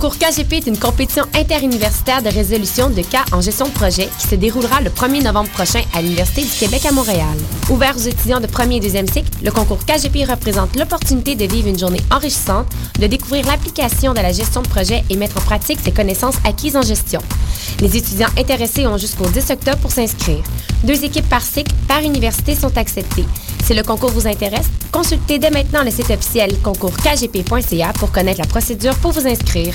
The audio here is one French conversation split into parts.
Concours KGP est une compétition interuniversitaire de résolution de cas en gestion de projet qui se déroulera le 1er novembre prochain à l'Université du Québec à Montréal. Ouvert aux étudiants de premier et deuxième cycle, le concours KGP représente l'opportunité de vivre une journée enrichissante, de découvrir l'application de la gestion de projet et mettre en pratique ses connaissances acquises en gestion. Les étudiants intéressés ont jusqu'au 10 octobre pour s'inscrire. Deux équipes par cycle, par université sont acceptées. Si le concours vous intéresse, consultez dès maintenant le site officiel concourskgp.ca pour connaître la procédure pour vous inscrire.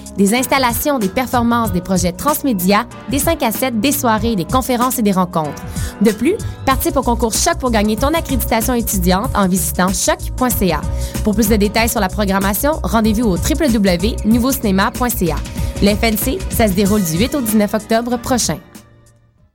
Des installations, des performances, des projets transmédia, des 5 à 7, des soirées, des conférences et des rencontres. De plus, participe au concours Choc pour gagner ton accréditation étudiante en visitant choc.ca. Pour plus de détails sur la programmation, rendez-vous au www.nouveaucinéma.ca. Le FNC, ça se déroule du 8 au 19 octobre prochain.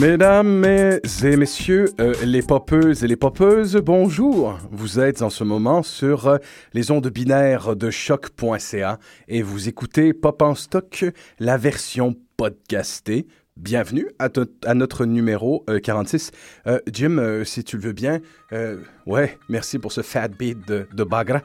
Mesdames et messieurs, euh, les popeuses et les popeuses, bonjour. Vous êtes en ce moment sur euh, les ondes binaires de choc.ca et vous écoutez Pop en stock, la version podcastée. Bienvenue à, notre numéro euh, 46. Euh, Jim, si tu le veux bien, ouais, merci pour ce fat beat de, de Bagra.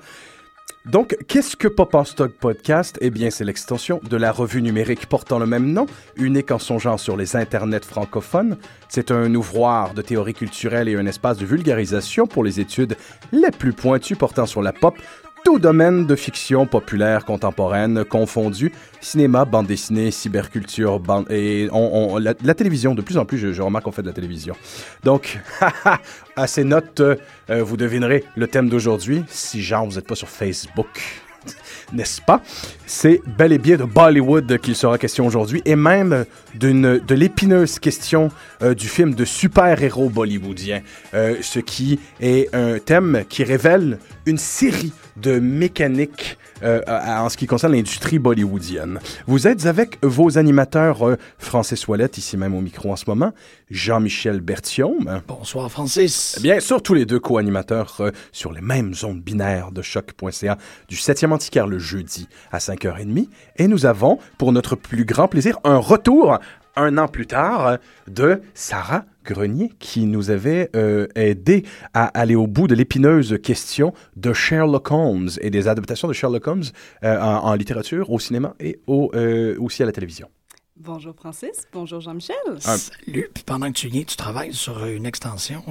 Donc, qu'est-ce que Pop en Stock Podcast? Eh bien, c'est l'extension de la revue numérique portant le même nom, unique en son genre sur les internets francophones. C'est un ouvroir de théorie culturelle et un espace de vulgarisation pour les études les plus pointues portant sur la pop, tout domaine de fiction populaire contemporaine confondu, cinéma, bande dessinée, cyberculture, bande, et on, on- la, télévision, de plus en plus, je, remarque qu'on fait de la télévision. Donc, à ces notes, euh, vous devinerez le thème d'aujourd'hui, si genre vous n'êtes pas sur Facebook. N'est-ce pas? C'est bel et bien de Bollywood qu'il sera question aujourd'hui et même de l'épineuse question euh, du film de super-héros bollywoodien, euh, ce qui est un thème qui révèle une série de mécaniques euh, en ce qui concerne l'industrie bollywoodienne. Vous êtes avec vos animateurs euh, Francis Ouellette, ici même au micro en ce moment, Jean-Michel Berthiaume. Bonsoir Francis. Bien sûr, tous les deux co-animateurs euh, sur les mêmes ondes binaires de choc.ca du 7e antiquaire le jeudi à 5h30. Et nous avons, pour notre plus grand plaisir, un retour un an plus tard de Sarah Grenier qui nous avait euh, aidé à aller au bout de l'épineuse question de Sherlock Holmes et des adaptations de Sherlock Holmes euh, en, en littérature, au cinéma et au, euh, aussi à la télévision. Bonjour Francis, bonjour Jean-Michel. Un- Salut. Puis pendant que tu viens, tu travailles sur une extension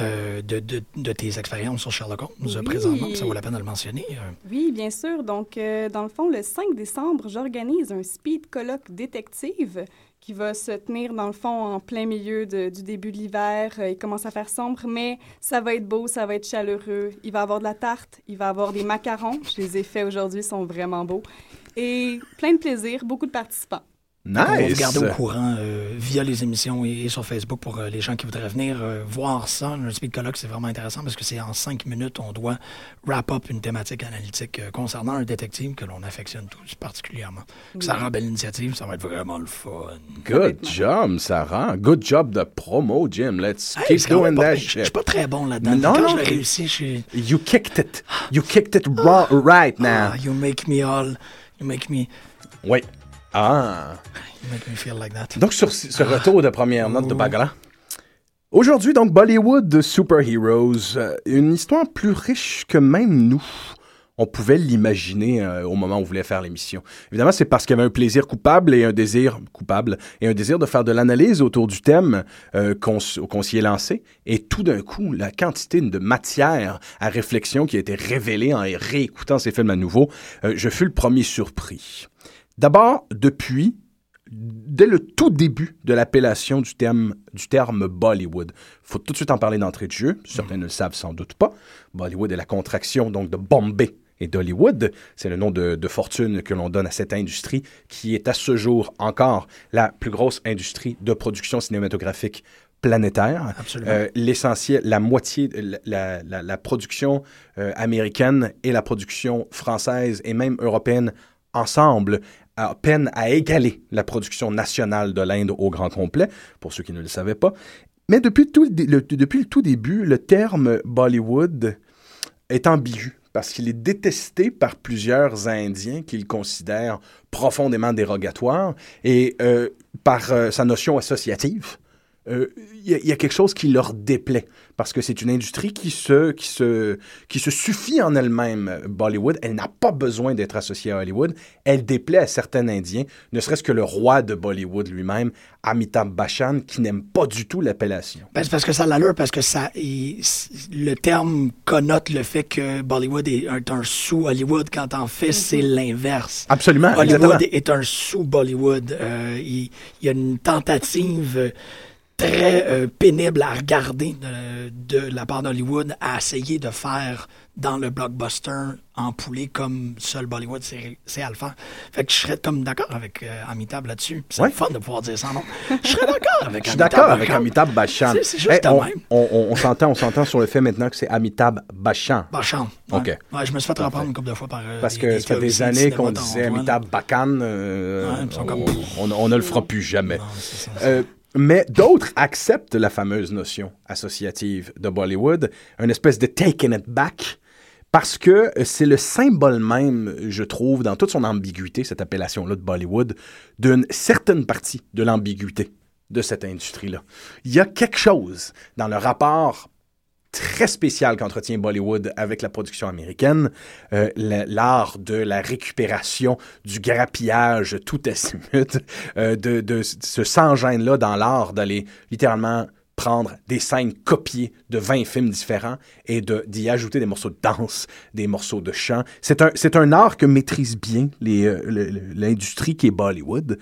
euh, de, de- de tes expériences sur Sherlock Holmes Oui. présentement. Ça vaut la peine de le mentionner. Euh, Oui, bien sûr. Donc, euh, dans le fond, le 5 décembre, j'organise un speed colloque détective qui va se tenir, dans le fond, en plein milieu de- du début de l'hiver. Il commence à faire sombre, mais ça va être beau, ça va être chaleureux. Il va y avoir de la tarte, il va y avoir des macarons. Je les ai faits aujourd'hui, ils sont vraiment beaux. Et plein de plaisir, beaucoup de participants. Va vous Nice. garder au courant euh, via les émissions et, et sur Facebook pour euh, les gens qui voudraient venir euh, voir ça. Un speed colloque, c'est vraiment intéressant parce que c'est en cinq minutes, on doit wrap up une thématique analytique euh, concernant un détective que l'on affectionne tous particulièrement. Ça rend belle initiative, ça va être vraiment le fun. Good job, Sarah. Good job de promo, Jim. Let's Hey, keep doing that pire. Je shit. suis pas très bon là-dedans. Non, Quand non, je l'ai t'es- réussi, je suis... You kicked it. You kicked it right now. Ah, you make me all... You make me... Oui. Ah. You make me feel like that. Donc, sur ce retour de première note de Bagala. Aujourd'hui, donc, Bollywood de Superheroes. euh, une histoire plus riche que même nous. On pouvait l'imaginer euh, au moment où on voulait faire l'émission. Évidemment, c'est parce qu'il y avait un plaisir coupable et un désir coupable et un désir de faire de l'analyse autour du thème euh, qu'on s'y est lancé. Et tout d'un coup, la quantité de matière à réflexion qui a été révélée en réécoutant ces films à nouveau, euh, je fus le premier surpris. D'abord, depuis dès le tout début de l'appellation du terme, du terme Bollywood. faut tout de suite en parler d'entrée de jeu. Certains ne le savent sans doute pas. Bollywood est la contraction donc de Bombay et d'Hollywood. C'est le nom de, de fortune que l'on donne à cette industrie qui est à ce jour encore la plus grosse industrie de production cinématographique planétaire. Absolument. Euh, L'essentiel, la moitié, la, la- la- la production euh, américaine et la production française et même européenne ensemble à peine à égaler la production nationale de l'Inde au grand complet, pour ceux qui ne le savaient pas. Mais depuis, tout le, depuis le tout début, le terme Bollywood est ambigu parce qu'il est détesté par plusieurs Indiens qu'ils considèrent profondément dérogatoire et euh, par euh, sa notion associative. Euh, Il y, a- il y a quelque chose qui leur déplaît parce que c'est une industrie qui se, qui, se, qui se suffit en elle-même, euh, Bollywood. Elle n'a pas besoin d'être associée à Hollywood. Elle déplaît à certains Indiens, ne serait-ce que le roi de Bollywood lui-même, Amitabh Bachchan, qui n'aime pas du tout l'appellation. Ben, c'est parce que ça a l'allure, parce que ça, il- le terme connote le fait que Bollywood est un, un sous-Hollywood, quand en fait, c'est l'inverse. Absolument, Hollywood exactement. est un sous-Bollywood. Euh, il, il y a une tentative euh, très euh, pénible à regarder de, de la part d'Hollywood à essayer de faire dans le blockbuster empoulé comme seul Bollywood c'est à le faire. Fait que je serais comme d'accord avec euh, Amitabh là-dessus. C'est Ouais. fun de pouvoir dire ça, non? Je serais d'accord avec Je suis d'accord avec. Amitabh Bachchan. C'est- juste Hey, de on, même. on- on- on s'entend, on s'entend sur le fait maintenant que c'est Amitabh Bachchan. Bachchan. Ouais. OK. Ouais, je me suis fait reprendre une couple de fois par. euh, Parce des- que ça fait des années qu'on disait là. Amitabh Bachchan. euh, on, ne le fera plus jamais. Non, c'est ça. Euh, mais d'autres acceptent la fameuse notion associative de Bollywood, une espèce de taking it back, parce que c'est le symbole même, je trouve, dans toute son ambiguïté, cette appellation-là de Bollywood, d'une certaine partie de l'ambiguïté de cette industrie-là. Il y a quelque chose dans le rapport très spécial qu'entretient Bollywood avec la production américaine, euh, la- l'art de la récupération, du grappillage tout azimut, euh, de, de ce sans-gêne-là dans l'art d'aller littéralement prendre des scènes copiées de 20 films différents et d'y ajouter des morceaux de danse, des morceaux de chant. C'est un, un art que maîtrise bien euh, l'industrie qui est Bollywood.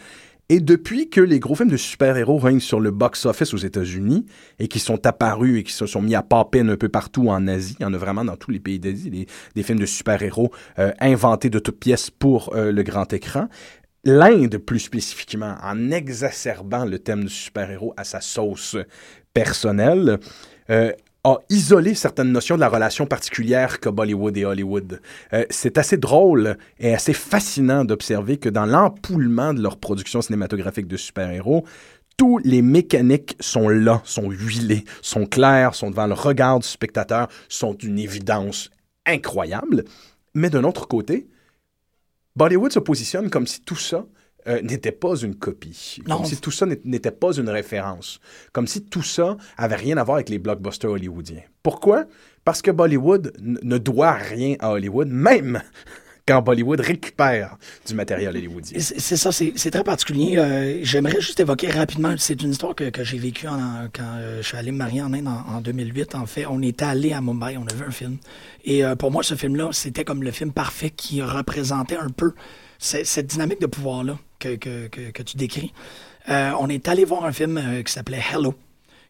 Et depuis que les gros films de super-héros règnent sur le box-office aux États-Unis et qui sont apparus et qui se sont mis à popper un peu partout en Asie, il en a vraiment dans tous les pays d'Asie, des, des films de super-héros euh, inventés de toutes pièces pour euh, le grand écran. L'Inde, plus spécifiquement, en exacerbant le thème du super-héros à sa sauce personnelle, euh, a isolé certaines notions de la relation particulière qu'a Bollywood et Hollywood. Euh, c'est assez drôle et assez fascinant d'observer que dans l'empoulement de leur production cinématographique de super-héros, tous les mécaniques sont là, sont huilés, sont clairs, sont devant le regard du spectateur, sont d'une évidence incroyable. Mais d'un autre côté, Bollywood se positionne comme si tout ça euh, n'était pas une copie, Non. comme si tout ça n'ét- n'était pas une référence, comme si tout ça avait rien à voir avec les blockbusters hollywoodiens. Pourquoi? Parce que Bollywood ne doit rien à Hollywood, même quand Bollywood récupère du matériel hollywoodien. C'est ça, c'est très particulier. Euh, J'aimerais juste évoquer rapidement, c'est une histoire que, que j'ai vécue en- quand euh, je suis allé me marier en Inde en, en 2008. En fait, on était allé à Mumbai, on a vu un film. Et euh, pour moi, ce film-là, c'était comme le film parfait qui représentait un peu ce- cette dynamique de pouvoir-là que, que, que, tu décris. Euh, on est allé voir un film euh, qui s'appelait Hello,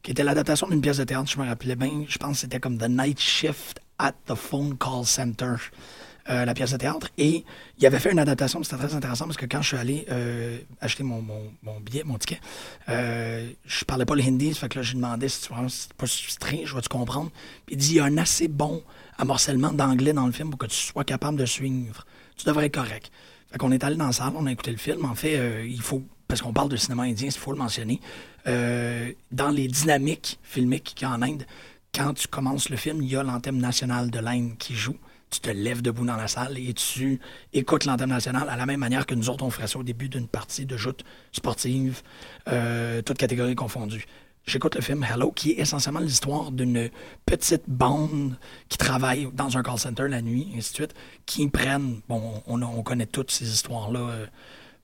qui était l'adaptation d'une pièce de théâtre, je me rappelais bien, je pense que c'était comme The Night Shift at the Phone Call Center. euh, la pièce de théâtre. Et il avait fait une adaptation, c'était très intéressant parce que quand je suis allé acheter mon, mon, billet, mon ticket, euh, je parlais pas le hindi, ça fait que là, j'ai demandé si tu vois, c'est pas strange, je vais-tu comprendre? Il dit, il y a un assez bon amorcellement d'anglais dans le film pour que tu sois capable de suivre. Tu devrais être correct. Fait qu'on est allé dans la salle, on a écouté le film. En fait, euh, il faut, parce qu'on parle de cinéma indien, il faut le mentionner, euh, dans les dynamiques filmiques qu'il y a en Inde, quand tu commences le film, il y a l'anthème national de l'Inde qui joue. Tu te lèves debout dans la salle et tu écoutes l'anthème national à la même manière que nous autres, on ferait ça au début d'une partie de joute sportive, euh, toutes catégories confondues. J'écoute le film Hello, qui est essentiellement l'histoire d'une petite bande qui travaille dans un call center la nuit, et ainsi de suite, qui prennent, bon, on, on connaît toutes ces histoires-là, euh,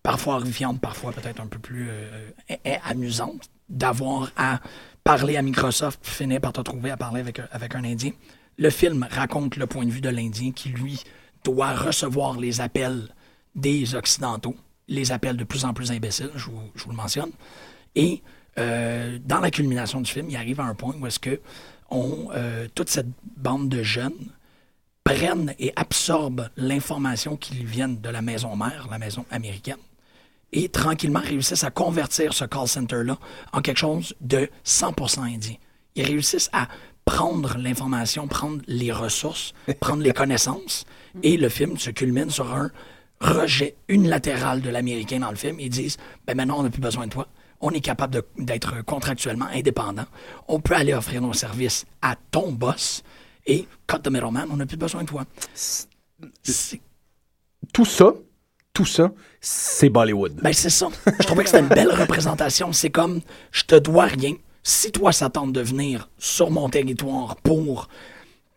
parfois horrifiantes, parfois peut-être un peu plus euh, euh, amusantes, d'avoir à parler à Microsoft, puis finir par te trouver à parler avec, un- avec un Indien. Le film raconte le point de vue de l'Indien qui, lui, doit recevoir les appels des Occidentaux, les appels de plus en plus imbéciles, je vous, je vous le mentionne. Et euh, dans la culmination du film, il arrive à un point où est-ce que on, euh, toute cette bande de jeunes prennent et absorbent l'information qui lui viennent de la maison mère, la maison américaine, et tranquillement réussissent à convertir ce call center-là en quelque chose de 100% indien. Ils réussissent à prendre l'information, prendre les ressources, prendre les connaissances, et le film se culmine sur un rejet unilatéral de l'Américain dans le film. Ils disent, ben maintenant, on n'a plus besoin de toi. On est capable d'être contractuellement indépendant. On peut aller offrir nos services à ton boss et cut the middleman, on n'a plus besoin de toi. Tout ça, tout ça, c'est Bollywood. Ben, c'est ça. Je trouvais que c'était une belle représentation. C'est comme, je te dois rien. Si toi, ça tente de venir sur mon territoire pour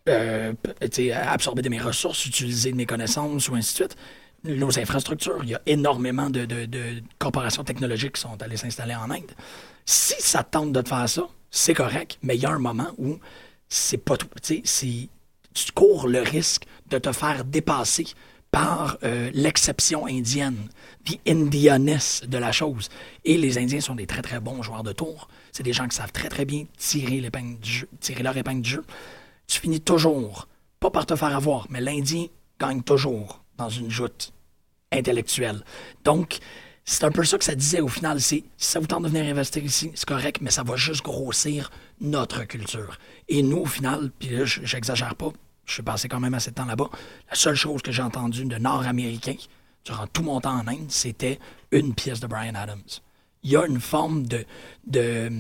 euh, absorber de mes ressources, utiliser de mes connaissances ou ainsi de suite, nos infrastructures, il y a énormément de, de- corporations technologiques qui sont allées s'installer en Inde. Si ça tente de te faire ça, c'est correct, mais il y a un moment où c'est pas tout. Tu cours le risque de te faire dépasser par euh, l'exception indienne, the Indianness de la chose. Et les Indiens sont des très très bons joueurs de tour. C'est des gens qui savent très très bien tirer tirer leur épingle du jeu. Tu finis toujours, pas par te faire avoir, mais l'Indien gagne toujours dans une joute intellectuelle. Donc, c'est un peu ça que ça disait au final. C'est si ça vous tente de venir investir ici, c'est correct, mais ça va juste grossir notre culture. Et nous, au final, puis là, je- j'exagère pas, je suis passé quand même assez de temps là-bas. La seule chose que j'ai entendue de Nord-Américain durant tout mon temps en Inde, c'était une pièce de Brian Adams. Il y a une forme de, de,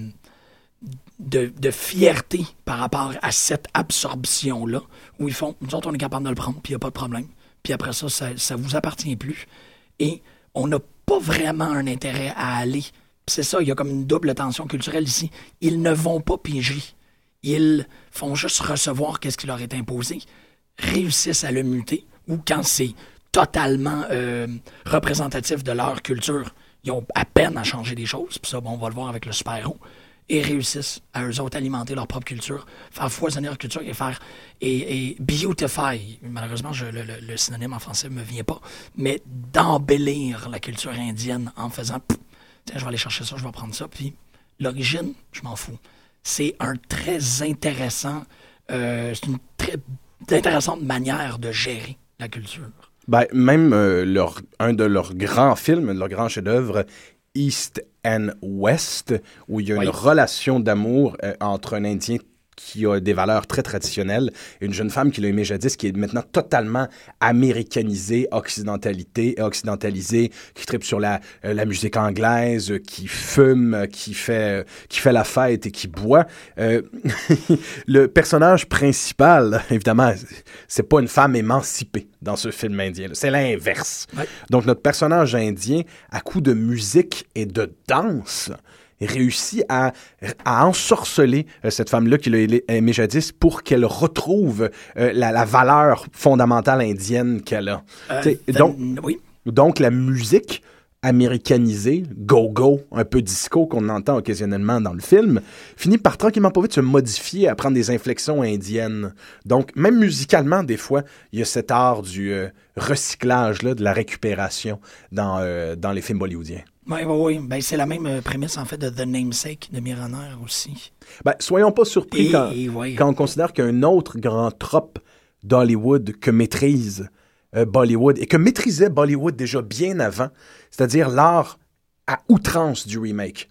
de, de fierté par rapport à cette absorption-là, où ils font, nous autres, on est capable de le prendre, puis il n'y a pas de problème. Puis après ça, ça ne vous appartient plus. Et on n'a pas vraiment un intérêt à aller. C'est ça, il y a comme une double tension culturelle ici. Ils ne vont pas piger. Ils font juste recevoir qu'est-ce qui leur est imposé, réussissent à le muter, ou quand c'est totalement euh, représentatif de leur culture, ils ont à peine à changer des choses, puis ça, bon, on va le voir avec le super-héros, et réussissent à eux autres alimenter leur propre culture, faire foisonner leur culture et faire et, et beautify. Malheureusement, le, synonyme en français me vient pas, mais d'embellir la culture indienne en faisant tiens, je vais aller chercher ça, je vais prendre ça, puis l'origine, je m'en fous. C'est un très intéressant, euh, c'est une très intéressante manière de gérer la culture. Ben, même euh, leur, un de leurs grands films, leur grand chef-d'œuvre, East and West, où il y a Oui. une relation d'amour euh, entre un Indien qui a des valeurs très traditionnelles et une jeune femme qui l'a aimé jadis, qui est maintenant totalement américanisée, occidentalité, occidentalisée, qui tripe sur la, euh, la musique anglaise, euh, qui fume, euh, qui fait, qui fait la fête et qui boit. Euh, le personnage principal, évidemment, c'est pas une femme émancipée dans ce film indien. C'est l'inverse. Ouais. Donc, notre personnage indien, à coup de musique et de danse, réussit à, à ensorceler euh, cette femme-là qu'il a aimée jadis pour qu'elle retrouve euh, la, la valeur fondamentale indienne qu'elle a. Euh, Van- donc, oui, donc, la musique américanisée, go-go, un peu disco qu'on entend occasionnellement dans le film, finit par tranquillement pas vite se modifier, à prendre des inflexions indiennes. Donc, même musicalement, des fois, il y a cet art du euh, recyclage, là, de la récupération dans, euh, dans les films bollywoodiens. Oui, oui, oui. Ben, c'est la même euh, prémisse, en fait, de The Namesake de Miraner aussi. Ben, soyons pas surpris Et- quand, et ouais. quand on considère qu'un autre grand trope d'Hollywood que maîtrise euh, Bollywood et que maîtrisait Bollywood déjà bien avant, c'est-à-dire l'art à outrance du remake.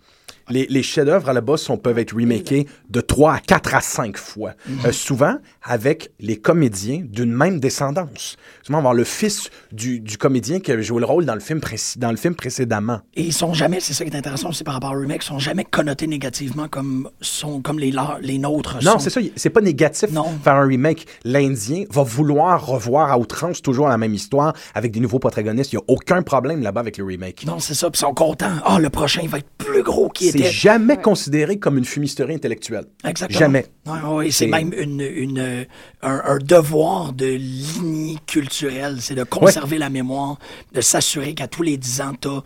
Les, les chefs-d'œuvre à la base sont, peuvent être remakés de 3 à 4 à 5 fois. Euh, souvent avec les comédiens d'une même descendance. Souvent, avoir le fils du, du comédien qui avait joué le rôle dans le film, dans le film précédemment. Et ils sont jamais, c'est ça qui est intéressant aussi par rapport au remake, ils sont jamais connotés négativement comme, sont, comme les, leurs- les nôtres. Non, sont. c'est ça, c'est pas négatif faire un remake. L'Indien va vouloir revoir à outrance toujours la même histoire avec des nouveaux protagonistes. Il n'y a aucun problème là-bas avec le remake. Non, c'est ça, puis ils sont contents. Ah, le prochain il va être plus gros qu'il C'est était. jamais considéré comme une fumisterie intellectuelle. Exactement. Jamais. Ouais, ouais, c'est même une, une, euh, un, un devoir de lignée culturelle. C'est de conserver la mémoire, de s'assurer qu'à tous les 10 ans, t'as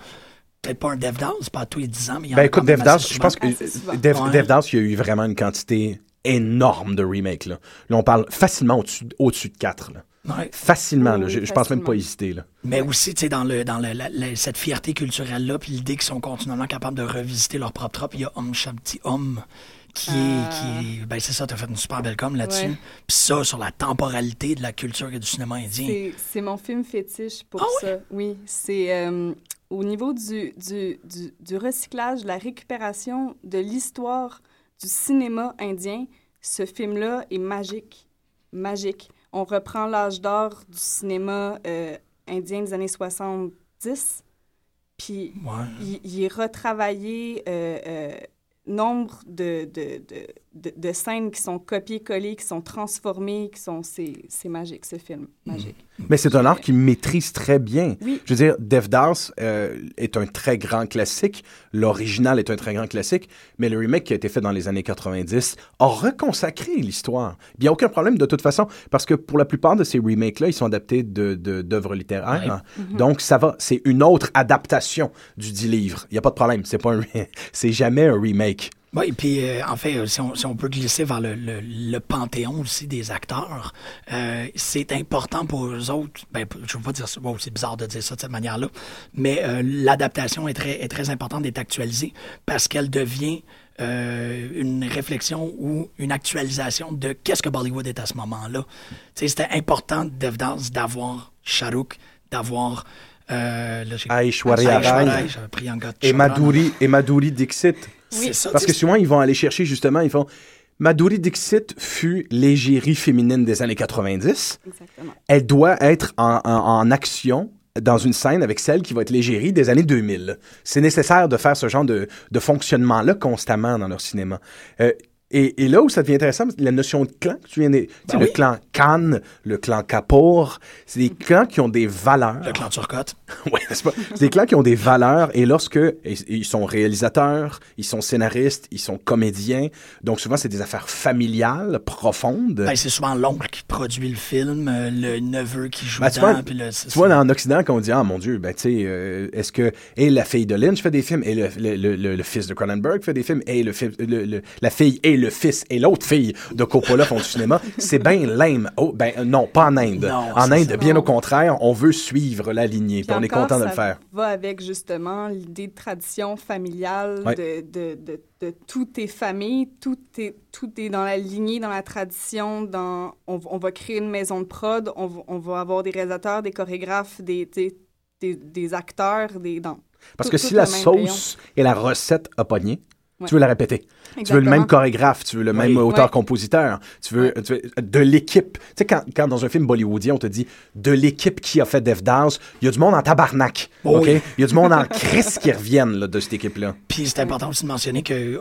peut-être pas un DevDance, pas à tous les 10 ans, mais il y en Ben a écoute, Devdas, je pense que. Dev, Ouais. Devdas, il y a eu vraiment une quantité énorme de remakes. Là, Là, on parle facilement au-dessus de 4. Là. Ouais. Facilement, là. Je, je pense même facilement. pas hésiter. Là. Mais aussi, tu sais, dans, le, dans le- la- la- cette fierté culturelle-là, puis l'idée qu'ils sont continuellement capables de revisiter leur propre trope, il y a Om Shanti Om, qui est, qui est- ben c'est ça, t'as fait une super belle com là-dessus. Ouais. Puis ça, sur la temporalité de la culture et du cinéma indien. C'est- mon film fétiche pour ça. Oui, c'est euh, au niveau du, du, du, du recyclage, de la récupération de l'histoire du cinéma indien. Ce film-là est magique. Magique. On reprend l'âge d'or du cinéma euh, indien des années 70. Puis il, il est retravaillé euh, euh, nombre de, de, de, de scènes qui sont copiées-collées, qui sont transformées, qui sont... C'est c'est magique, ce film. Magique. Mais c'est un art qu'il maîtrise très bien. Oui. Je veux dire, Devdas euh, est un très grand classique. L'original est un très grand classique. Mais le remake qui a été fait dans les années 90 a reconsacré l'histoire. Il n'y a aucun problème de toute façon, parce que pour la plupart de ces remakes-là, ils sont adaptés de- de- d'œuvres littéraires. Ouais. Mhm. Donc, ça va. C'est une autre adaptation du dit livre. Il n'y a pas de problème. C'est pas un c'est jamais un remake. Oui, puis euh, en fait, euh, si on, si on peut glisser vers le, le, le panthéon aussi des acteurs, euh, c'est important pour eux autres. Ben, je ne veux pas dire ça, bon, c'est bizarre de dire ça de cette manière-là, mais euh, l'adaptation est très, est très importante d'être actualisée parce qu'elle devient une réflexion ou une actualisation de qu'est-ce que Bollywood est à ce moment-là. C'était important Devdas d'avoir Shahrukh, d'avoir euh, Aishwarya Rai. Et. Madhuri, et Madhuri Dixit. C'est ça, Parce que souvent, ils vont aller chercher justement, ils font. Madhuri Dixit fut l'égérie féminine des années 90. Exactement. Elle doit être en, en- en action dans une scène avec celle qui va être l'égérie des années 2000. C'est nécessaire de faire ce genre de, de fonctionnement-là constamment dans leur cinéma. Euh, et, et là où ça devient intéressant, la notion de clan, que tu viens de, tu sais, Ben le oui. clan Khan, le clan Kapoor, c'est des clans qui ont des valeurs. Le clan Turcotte. Ouais, n'est-ce pas? C'est des clans qui ont des valeurs et lorsque ils sont réalisateurs, ils sont scénaristes, ils sont comédiens, donc souvent c'est des affaires familiales, profondes. Ben, c'est souvent l'oncle qui produit le film, euh, le neveu qui joue Ben, dedans. vois, puis le- tu vois, en Occident, quand on dit, ah mon Dieu, ben, tu sais, euh, est-ce que, et la fille de Lynch fait des films, et le, le, le- fils de Cronenberg fait des films, et le, fi- le- le- la fille et le fils et l'autre fille de Coppola font du cinéma, c'est bien lame. Oh, ben, non, pas en Inde. Non, en Inde, bien Non. au contraire, on veut suivre la lignée, Puis on est content de le ça faire. va avec justement l'idée de tradition familiale, Ouais. de, de, de, de tout est famille, tout est, tout est dans la lignée, dans la tradition, dans, on, on va créer une maison de prod, on, va- on va avoir des réalisateurs, des chorégraphes, des, des, des, des acteurs, des... Dans, Parce tout- que si la rayon. sauce et la recette a pogné, Ouais. tu veux la répéter. Tu veux le même chorégraphe, tu veux le même Oui. auteur-compositeur, tu veux, tu veux de l'équipe. Tu sais, quand, quand dans un film bollywoodien, on te dit de l'équipe qui a fait Devdas, il y a du monde en tabarnak. Oh oui. Il y a du monde en crise qui reviennent là, de cette équipe-là. Puis c'est important aussi de mentionner qu'il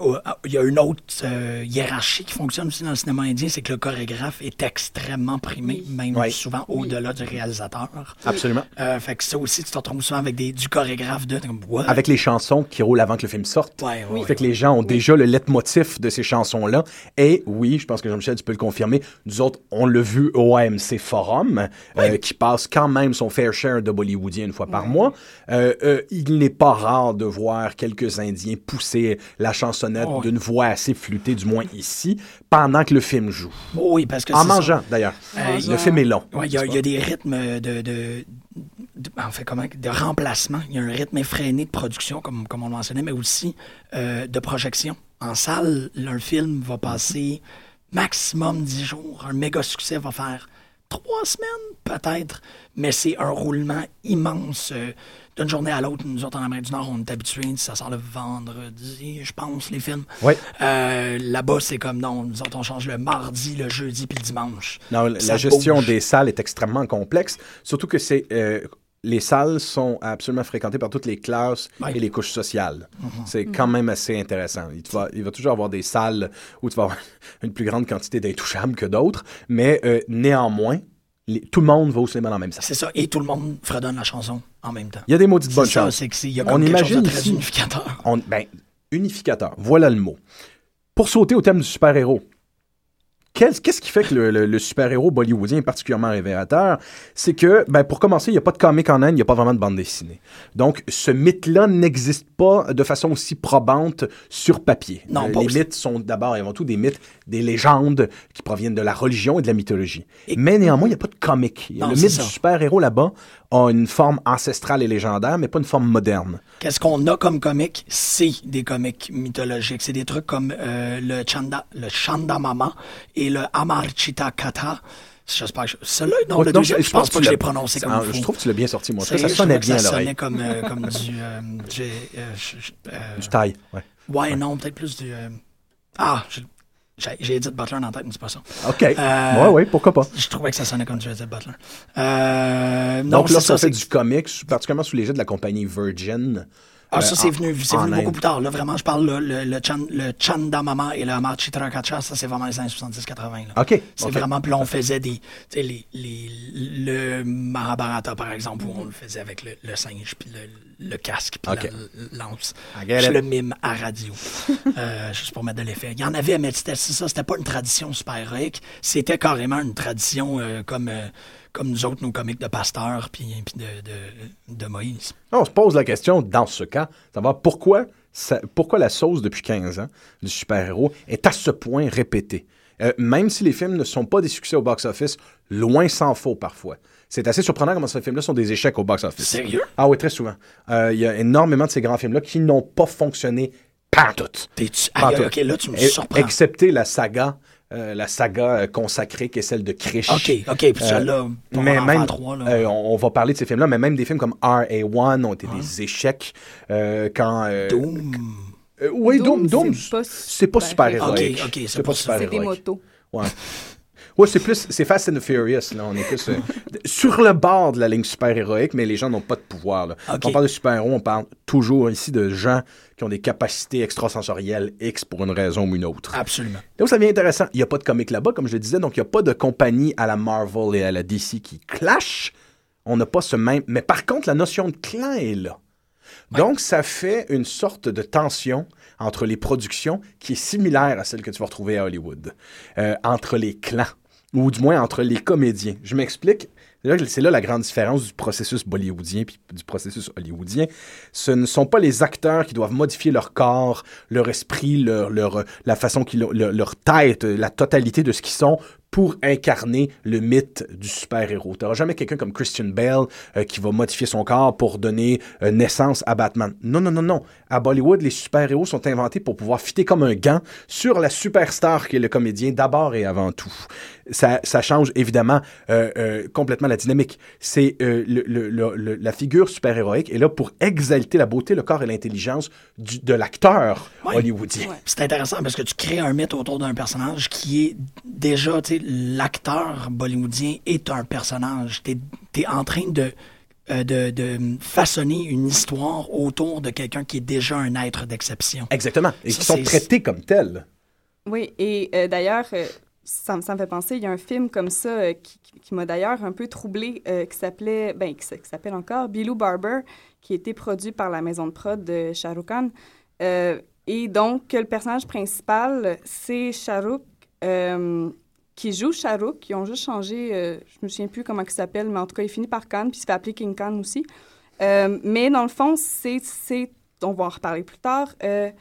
y a une autre euh, hiérarchie qui fonctionne aussi dans le cinéma indien, c'est que le chorégraphe est extrêmement primé, même Oui. souvent au-delà du réalisateur. Absolument. Euh, fait que ça aussi, tu te retrouves souvent avec des, du chorégraphe de... What? Avec les chansons qui roulent avant que le film sorte. Ouais, ouais, fait que les gens ont déjà le leitmotiv de ces chansons-là. Et oui, je pense que Jean-Michel, tu peux le confirmer, nous autres, on l'a vu au AMC Forum, euh, qui passe quand même son fair share de bollywoodien une fois par mois. Euh, euh, il n'est pas rare de voir quelques Indiens pousser la chansonnette Oh, d'une voix assez flûtée, du moins ici, pendant que le film joue. Oui, parce que En mangeant, d'ailleurs. Le film est long. Ouais, il y, a- il y a des rythmes de, de, de- en fait, comment, de remplacement. Il y a un rythme effréné de production, comme, comme on le mentionnait, mais aussi euh, de projection. En salle, un film va passer maximum 10 jours. Un méga succès va faire trois semaines, peut-être, mais c'est un roulement immense. euh, d'une journée à l'autre, nous autres en Amérique du Nord, on est habitués, ça sort le vendredi, je pense, les films. Ouais. Euh, Là-bas, c'est comme non, nous autres, on change le mardi, le jeudi, puis le dimanche. Non, la gestion bouge. des salles est extrêmement complexe, surtout que c'est euh, les salles sont absolument fréquentées par toutes les classes Ouais. et les couches sociales. Mhm. C'est quand même assez intéressant. Il, va, il va toujours avoir des salles où tu vas avoir une plus grande quantité d'intouchables que d'autres, mais euh, néanmoins, les- tout le monde va au cinéma dans la même salle. C'est ça, et tout le monde fredonne la chanson en même temps. Il y a des maudites bonnes C'est ça, choses. c'est que y a On quelque chose imagine de très ici- unificateur. On- ben, unificateur, voilà le mot. Pour sauter au thème du super-héros, qu'est-ce qui fait que le, le- le super-héros bollywoodien est particulièrement révélateur? C'est que, ben, pour commencer, il n'y a pas de comic en Inde, il n'y a pas vraiment de bande dessinée. Donc, ce mythe-là n'existe pas de façon aussi probante sur papier. Non, Euh, pas les mythes sont d'abord et avant tout des mythes, des légendes qui proviennent de la religion et de la mythologie. Et- Mais néanmoins, il n'y a pas de comic. Non, le mythe ça. du super-héros là-bas a une forme ancestrale et légendaire, mais pas une forme moderne. Qu'est-ce qu'on a comme comics? C'est des comics mythologiques. C'est des trucs comme euh, le Chanda, le Chandamama et le Amarchita Katha. J'espère que je... Celui-là, non, Ouais, le non, deuxième, je pense pas que je l'ai prononcé comme Ah, il faut. Je trouve que tu l'as bien sorti, moi. Ça, sonnait bien que à Ça sonnait comme, euh, comme du... euh, du- je- je- Du taille, ouais. ouais, non, peut-être plus du... Ah, je- j'ai Edith Butler dans la tête, mais c'est pas ça. OK. Euh, ouais, ouais, pourquoi pas. Je trouvais que ça sonnait comme du Edith Butler. Euh, Donc, lorsqu'on ça, fait c'est- du comics, particulièrement sous l'égide de la compagnie Virgin. Ah, euh, ça, c'est en- venu, c'est venu beaucoup plus tard. Là, vraiment, je parle, là, le, le, chan, le Chandamama et le Amachitra Kacha, ça, c'est vraiment les années 70-80. là. OK. C'est vraiment, puis là, on faisait des, tu sais, les, les, le Mahabharata, par exemple, où on le faisait avec le, le singe, puis le, le casque, puis OK. la, la lance. Puis le mime à radio, euh, juste pour mettre de l'effet. Il y en avait, mais c'était ça, c'était pas une tradition super héroïque, c'était carrément une tradition euh, comme, euh, comme nous autres, nos comiques de Pasteur, puis, puis de, de, de Moïse. On se pose la question, dans ce cas, savoir pourquoi, ça- pourquoi la sauce depuis 15 ans du super-héros est à ce point répétée. Euh, même si les films ne sont pas des succès au box-office, loin s'en faut parfois. C'est assez surprenant comment ces films-là sont des échecs au box-office. Sérieux? Ah oui, très souvent. Euh, Il y a énormément de ces grands films-là qui n'ont pas fonctionné pantoute. T'es-tu... Tout. ok, là, tu me surprends. Excepté la saga, euh, la saga euh, consacrée qui est celle de Krish. OK, OK, puis celle-là, on mais va en même, là. euh, on, on va parler de ces films-là, mais même des films comme RA1 ont été des échecs. euh, quand, euh, Doom. euh, oui, Doom, Doom, c'est pas c'est pas super héroïque. Ok, ok, c'est pas super C'est des héroïque. motos. Ouais. Ouais, c'est plus, c'est Fast and Furious, là. On est plus euh, sur le bord de la ligne super-héroïque, mais les gens n'ont pas de pouvoir, là. Quand on parle de super-héros, on parle toujours ici de gens qui ont des capacités extrasensorielles X pour une raison ou une autre. Absolument. Donc, ça devient intéressant. Il n'y a pas de comic là-bas, comme je le disais, donc il n'y a pas de compagnie à la Marvel et à la DC qui clash. On n'a pas ce même. Mais par contre, la notion de clan est là. Donc, ça fait une sorte de tension entre les productions qui est similaire à celle que tu vas retrouver à Hollywood, euh, entre les clans, ou du moins entre les comédiens. Je m'explique. C'est là la grande différence du processus bollywoodien puis du processus hollywoodien. Ce ne sont pas les acteurs qui doivent modifier leur corps, leur esprit, leur, la façon qu'ils leur tête, la totalité de ce qu'ils sont pour incarner le mythe du super-héros. Tu n'auras jamais quelqu'un comme Christian Bale euh, qui va modifier son corps pour donner euh, naissance à Batman. Non, non, non, non. À Bollywood, les super-héros sont inventés pour pouvoir fitter comme un gant sur la superstar qui est le comédien d'abord et avant tout. Ça, ça change évidemment euh, euh, complètement la dynamique. C'est euh, le- le- le- le- la figure super-héroïque est là pour exalter la beauté, le corps et l'intelligence du- de l'acteur Ouais. hollywoodien. C'est intéressant parce que tu crées un mythe autour d'un personnage qui est déjà, tu sais, l'acteur bollywoodien est un personnage. T'es es en train de, euh, de, de façonner une histoire autour de quelqu'un qui est déjà un être d'exception. Exactement. Et qui sont traités comme tels. Oui, et euh, d'ailleurs, euh, ça, ça me fait penser, il y a un film comme ça euh, qui, qui- qui m'a d'ailleurs un peu troublé, qui s'appelait, ben, qui, qui s'appelle encore Bilou Barber, qui a été produit par la maison de prod de Shah Rukh Khan. Euh, et donc, le personnage principal, c'est Shah Rukh, euh, qui joue Shah Rukh. Ils ont juste changé, euh, je me souviens plus comment il s'appelle, mais en tout cas, il finit par Khan, puis il se fait appeler King Khan aussi. Euh, mais dans le fond, c'est, on va en reparler plus tard, euh,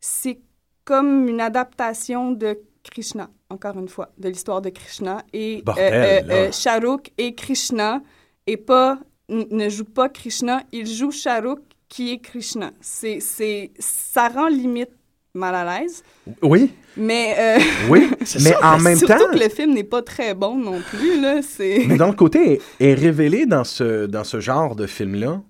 c'est comme une adaptation de Krishna, encore une fois, de l'histoire de Krishna. Et Bordel, euh, là. euh, Shah Rukh et Krishna, et pas, ne joue pas Krishna, il joue Shah Rukh qui est Krishna. C'est, c'est, ça rend limite mal à l'aise. Oui, Mais, euh, oui, mais en même surtout temps, que le film n'est pas très bon non plus, là. C'est... mais d'un côté, est, révélé dans ce, dans ce genre de film-là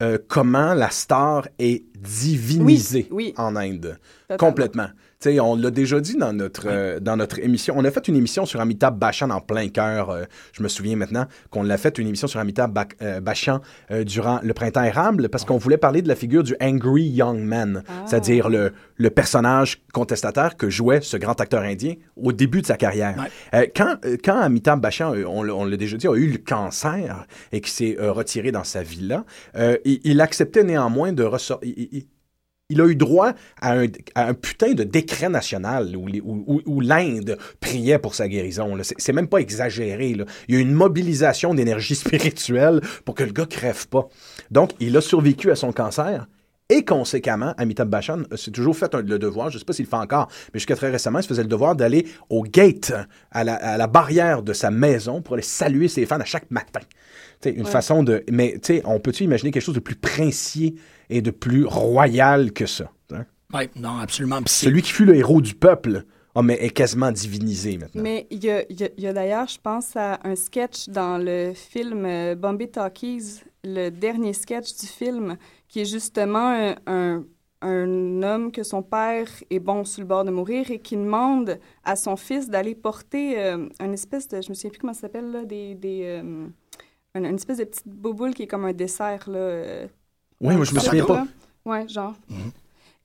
euh, comment la star est divinisée Oui, oui. en Inde. Totalement. Complètement. Sais, on l'a déjà dit dans notre, euh, dans notre émission. On a fait une émission sur Amitabh Bachchan en plein cœur. euh, je me souviens maintenant qu'on l'a fait une émission sur Amitabh Ba- euh, Bachchan euh, durant le printemps érable parce qu'on voulait parler de la figure du Angry Young Man, Ah. c'est-à-dire le, le personnage contestataire que jouait ce grand acteur indien au début de sa carrière. Ouais. Euh, quand, quand Amitabh Bachchan, on, l'a- on l'a déjà dit, a eu le cancer et qui s'est retiré dans sa villa, euh, il, il acceptait néanmoins de ressortir. Il, a eu droit à un, putain de décret national où, l'Inde priait pour sa guérison. C'est même pas exagéré. Il y a une mobilisation d'énergie spirituelle pour que le gars crève pas. Donc, il a survécu à son cancer. Et conséquemment, Amitabh Bachchan euh, s'est toujours fait un- le devoir, je ne sais pas s'il le fait encore, mais jusqu'à très récemment, il se faisait le devoir d'aller au gate, à la, à la barrière de sa maison pour aller saluer ses fans à chaque matin. Une Ouais. façon de... Mais tu sais, on peut-tu imaginer quelque chose de plus princier et de plus royal que ça? hein? Oui, non, absolument. Celui qui fut le héros du peuple ah, mais est quasiment divinisé maintenant. Mais il y a, il y a- il y a d'ailleurs, je pense à un sketch dans le film euh, Bombay Talkies, le dernier sketch du film, qui est justement un, un- un homme que son père est bon sur le bord de mourir et qui demande à son fils d'aller porter euh, une espèce de, je me souviens plus comment ça s'appelle, là, des, des, euh, une, une espèce de petite boboule qui est comme un dessert. Là, euh, Oui, moi, je me souviens pas. Ouais, genre.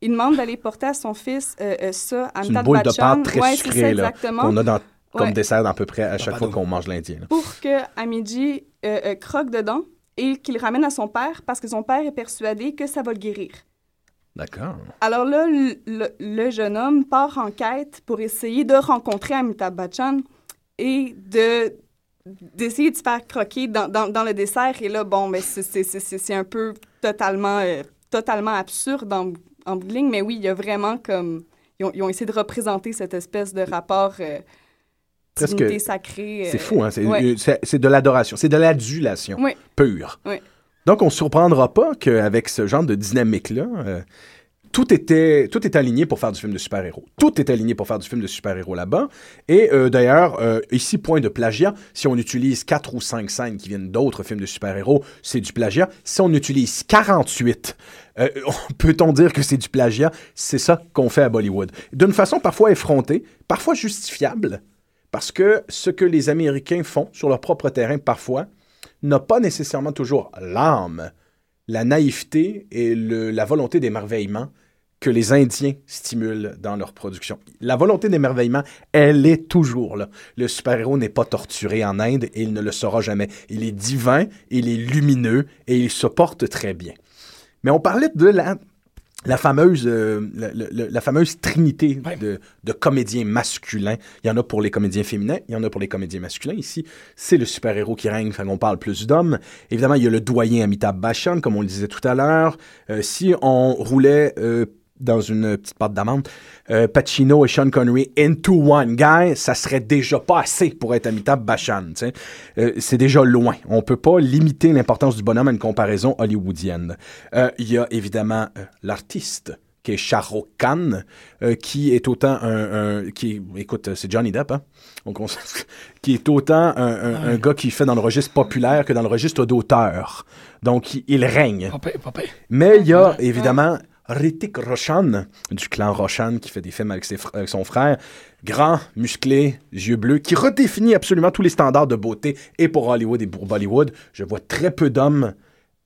Il demande d'aller porter à son fils euh, euh, ça, à C'est une boule de Bachchan. pâte très Ouais, sucrée là, exactement. qu'on a dans, comme Ouais. dessert à peu près à chaque fois qu'on mange l'Indien. pour que Amidji euh, euh, croque dedans et qu'il ramène à son père parce que son père est persuadé que ça va le guérir. D'accord. Alors là, le, le- le jeune homme part en quête pour essayer de rencontrer Amitabh Bachchan et de d'essayer de se faire croquer dans, dans, dans le dessert. Et là, bon, ben, c'est- c'est c'est- c'est- c'est un peu totalement, euh, totalement absurde en, en bout de ligne, mais oui, il y a vraiment comme... Ils ont, ils ont essayé de représenter cette espèce de rapport euh, Presque- sacrée. C'est euh, fou, hein? C'est ouais. c'est- c'est de l'adoration. C'est de l'adulation Oui. pure. Oui. Donc, on ne se surprendra pas qu'avec ce genre de dynamique-là, euh, tout était, tout est aligné pour faire du film de super-héros. Tout est aligné pour faire du film de super-héros là-bas. Et euh, d'ailleurs, euh, ici, point de plagiat, si on utilise 4 ou 5 scènes qui viennent d'autres films de super-héros, c'est du plagiat. Si on utilise 48, euh, peut-on dire que c'est du plagiat? C'est ça qu'on fait à Bollywood. D'une façon parfois effrontée, parfois justifiable, parce que ce que les Américains font sur leur propre terrain parfois n'a pas nécessairement toujours l'âme, la naïveté et la volonté d'émerveillement que les Indiens stimulent dans leur production. La volonté d'émerveillement, elle est toujours là. Le super-héros n'est pas torturé en Inde et il ne le sera jamais. Il est divin, il est lumineux et il se porte très bien. Mais on parlait de la, la fameuse, euh, la, la- la fameuse trinité Ouais. de, de comédiens masculins. Il y en a pour les comédiens féminins, il y en a pour les comédiens masculins. Ici, c'est le super-héros qui règne, fait qu'on parle plus d'hommes. Évidemment, il y a le doyen Amitabh Bachchan, comme on le disait tout à l'heure. Euh, si on roulait euh, dans une petite pâte d'amande, euh, Pacino et Sean Connery into one guy, ça serait déjà pas assez pour être Amitabh Bachchan. Euh, c'est déjà loin. On peut pas limiter l'importance du bonhomme à une comparaison hollywoodienne. Euh, Il y a évidemment l'artiste qui est Shah Rukh Khan, qui est autant un, un- qui écoute, c'est Johnny Depp, hein? Donc on s- qui est autant un, un- un gars qui fait dans le registre populaire que dans le registre d'auteur. Donc il, il règne. Mais il y a évidemment Ritik Roshan, du clan Roshan, qui fait des films avec, ses fr- avec son frère, grand, musclé, yeux bleus, qui redéfinit absolument tous les standards de beauté, et pour Hollywood et pour Bollywood. Je vois très peu d'hommes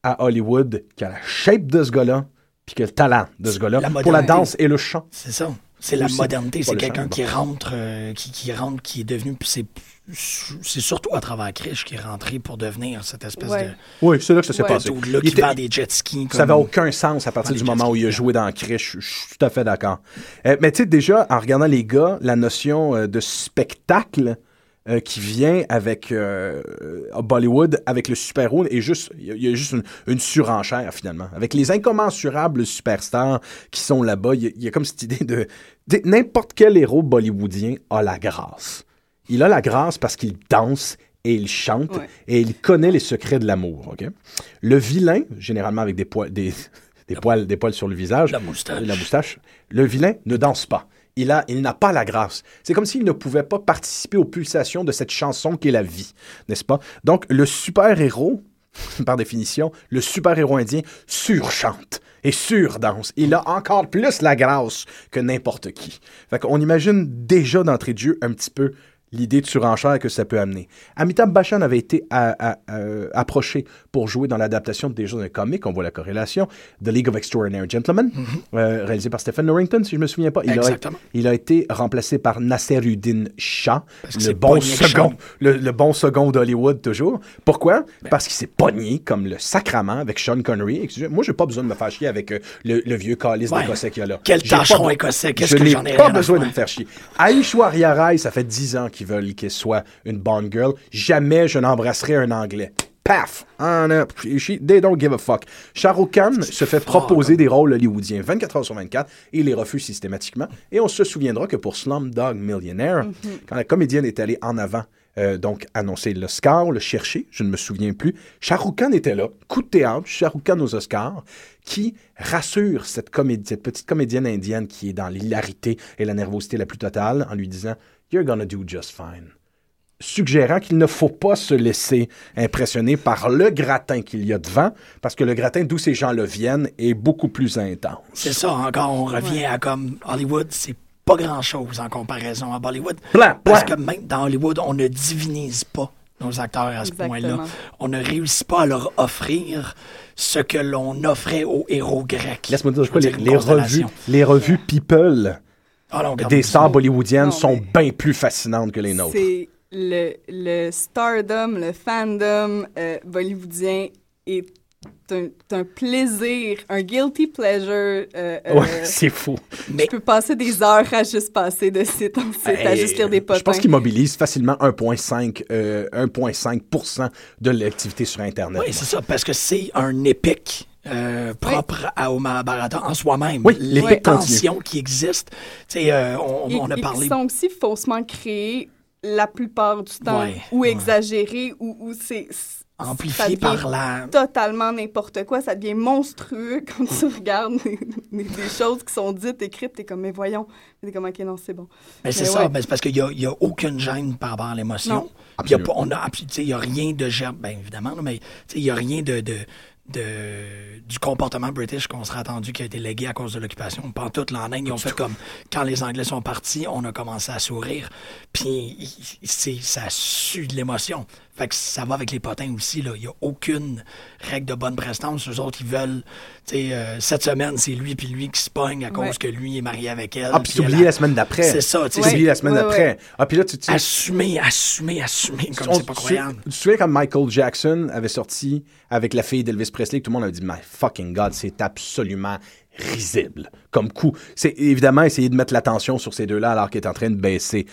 à Hollywood qui a la shape de ce gars-là, puis qui a le talent de ce gars-là, pour la danse et le chant. C'est ça. C'est la modernité. C'est quelqu'un qui rentre, euh, qui, qui rentre, qui est devenu. puis C'est c'est surtout à travers Krish qui est rentré pour devenir cette espèce Ouais. de. Oui, c'est là que ça s'est Ouais. passé. dude-là Il qui était- vend des jet skis. Ça n'avait aucun sens à partir du moment où il a joué dans Krish. Je suis tout à fait d'accord. Euh, mais tu sais, déjà, en regardant les gars, la notion euh, de spectacle euh, qui vient avec euh, Bollywood, avec le super-héros, est juste, il y a- il y, a juste une, une surenchère finalement. Avec les incommensurables superstars qui sont là-bas, il y, a- il y a comme cette idée de... N'importe quel héros bollywoodien a la grâce. Il a la grâce parce qu'il danse et il chante Ouais. et il connaît les secrets de l'amour. Le vilain, généralement avec des, poils, des, des poils, des poils sur le visage. La moustache. La moustache. Le vilain ne danse pas. Il a, il n'a pas la grâce. C'est comme s'il ne pouvait pas participer aux pulsations de cette chanson qu'est la vie, n'est-ce pas? Donc, le super-héros, par définition, le super-héros indien surchante et surdanse. Il a encore plus la grâce que n'importe qui. Fait qu'on imagine déjà d'entrée de jeu un petit peu l'idée de surenchère que ça peut amener. Amitabh Bachchan avait été euh, approché pour jouer dans l'adaptation de déjà d'un comic, on voit la corrélation, The League of Extraordinary Gentlemen, euh, réalisé par Stephen Norrington, si je me souviens pas. Il a, Exactement. il a été remplacé par Nasseruddin Shah, le bon second, le, le bon second d'Hollywood toujours. Pourquoi? Ben. Parce qu'il s'est pogné comme le sacrament avec Sean Connery. Excusez, moi, j'ai pas besoin de me faire chier avec euh, le, le vieux calice Ouais. d'écossais qu'il y a là. Quel tâcheron écossais, qu'est-ce je que n'ai j'en ai pas besoin de me faire chier. Aishwarya Rai, ça fait 10 ans qu'ils veulent qu'elle soit une Bond girl. Jamais je n'embrasserai un Anglais. Paf! Ah, non, she- they don't give a fuck. Shah Rukh Khan se fait proposer des rôles hollywoodiens 24 heures sur 24 et il les refuse systématiquement. Et on se souviendra que pour Slumdog Millionaire, quand la comédienne est allée en avant, euh, donc annoncer l'Oscar, le chercher, je ne me souviens plus, Shah Rukh Khan était là, coup de théâtre, Khan aux Oscars, qui rassure cette, cette petite comédienne indienne qui est dans l'hilarité et la nervosité la plus totale en lui disant « You're gonna do just fine » suggérant qu'il ne faut pas se laisser impressionner par le gratin qu'il y a devant, parce que le gratin d'où ces gens-là viennent est beaucoup plus intense. C'est ça, encore, on revient à comme Hollywood, c'est pas grand-chose en comparaison à Bollywood. Blanc, Parce que même dans Hollywood, on ne divinise pas nos acteurs à ce point-là. On ne réussit pas à leur offrir ce que l'on offrait aux héros grecs. Laisse-moi dire, je veux les, dire, une les revues, les revues People Ah non, des stars bollywoodiennes Non, sont mais- bien plus fascinantes que les nôtres. Le, le stardom, le fandom euh, bollywoodien est un, un plaisir, un guilty pleasure. euh, euh, Ouais, c'est fou. Mais je peux passer des heures à juste passer de site en site, à Hey, juste lire des potins. Je pense qu'ils mobilisent facilement 1,5 euh, 1,5% de l'activité sur Internet. oui, c'est ça, parce que c'est un épique. euh, propre à au Mahabharata en soi-même. Oui, les l'épique tensions qui existent. Tu sais, euh, on, Et- on a et parlé qui sont aussi faussement créés la plupart du temps, Ouais, ou ouais. exagérés, ou, ou c'est... devient par la. totalement n'importe quoi. Ça devient monstrueux quand tu regardes des, choses qui sont dites, écrites. T'es comme, mais voyons. T'es comme, OK, non, c'est bon. Mais c'est ça, ouais. mais c'est parce qu'il n'y a, il y a aucune gêne par rapport à l'émotion. Il y a pas- on a, il y a rien de germe, bien évidemment, là, mais tu sais, il n'y a rien de, de, de- du comportement british qu'on serait attendu qui a été légué à cause de l'occupation. Pas tout en Inde, ils ont fait comme quand les Anglais sont partis, on a commencé à sourire. Puis ça sue de l'émotion. Fait que ça va avec les potins aussi. là. Il n'y a aucune règle de bonne prestance. Eux autres, ils veulent. tu sais, euh, cette semaine, c'est lui puis lui qui se pogne à cause Ouais. que lui est marié avec elle. Ah, puis a- la semaine d'après. C'est ça, tu sais, T'oublies c'est- la semaine Ouais, d'après. ouais. Ah, puis là, tu tu sais, Assumer, assumer, assumer, comme On- c'est pas tu- croyable. Tu te souviens quand Michael Jackson avait sorti avec la fille d'Elvis Presley, que tout le monde a dit, My fucking God, c'est absolument risible comme coup. C'est évidemment essayer de mettre l'attention sur ces deux-là alors qu'il est en train de baisser.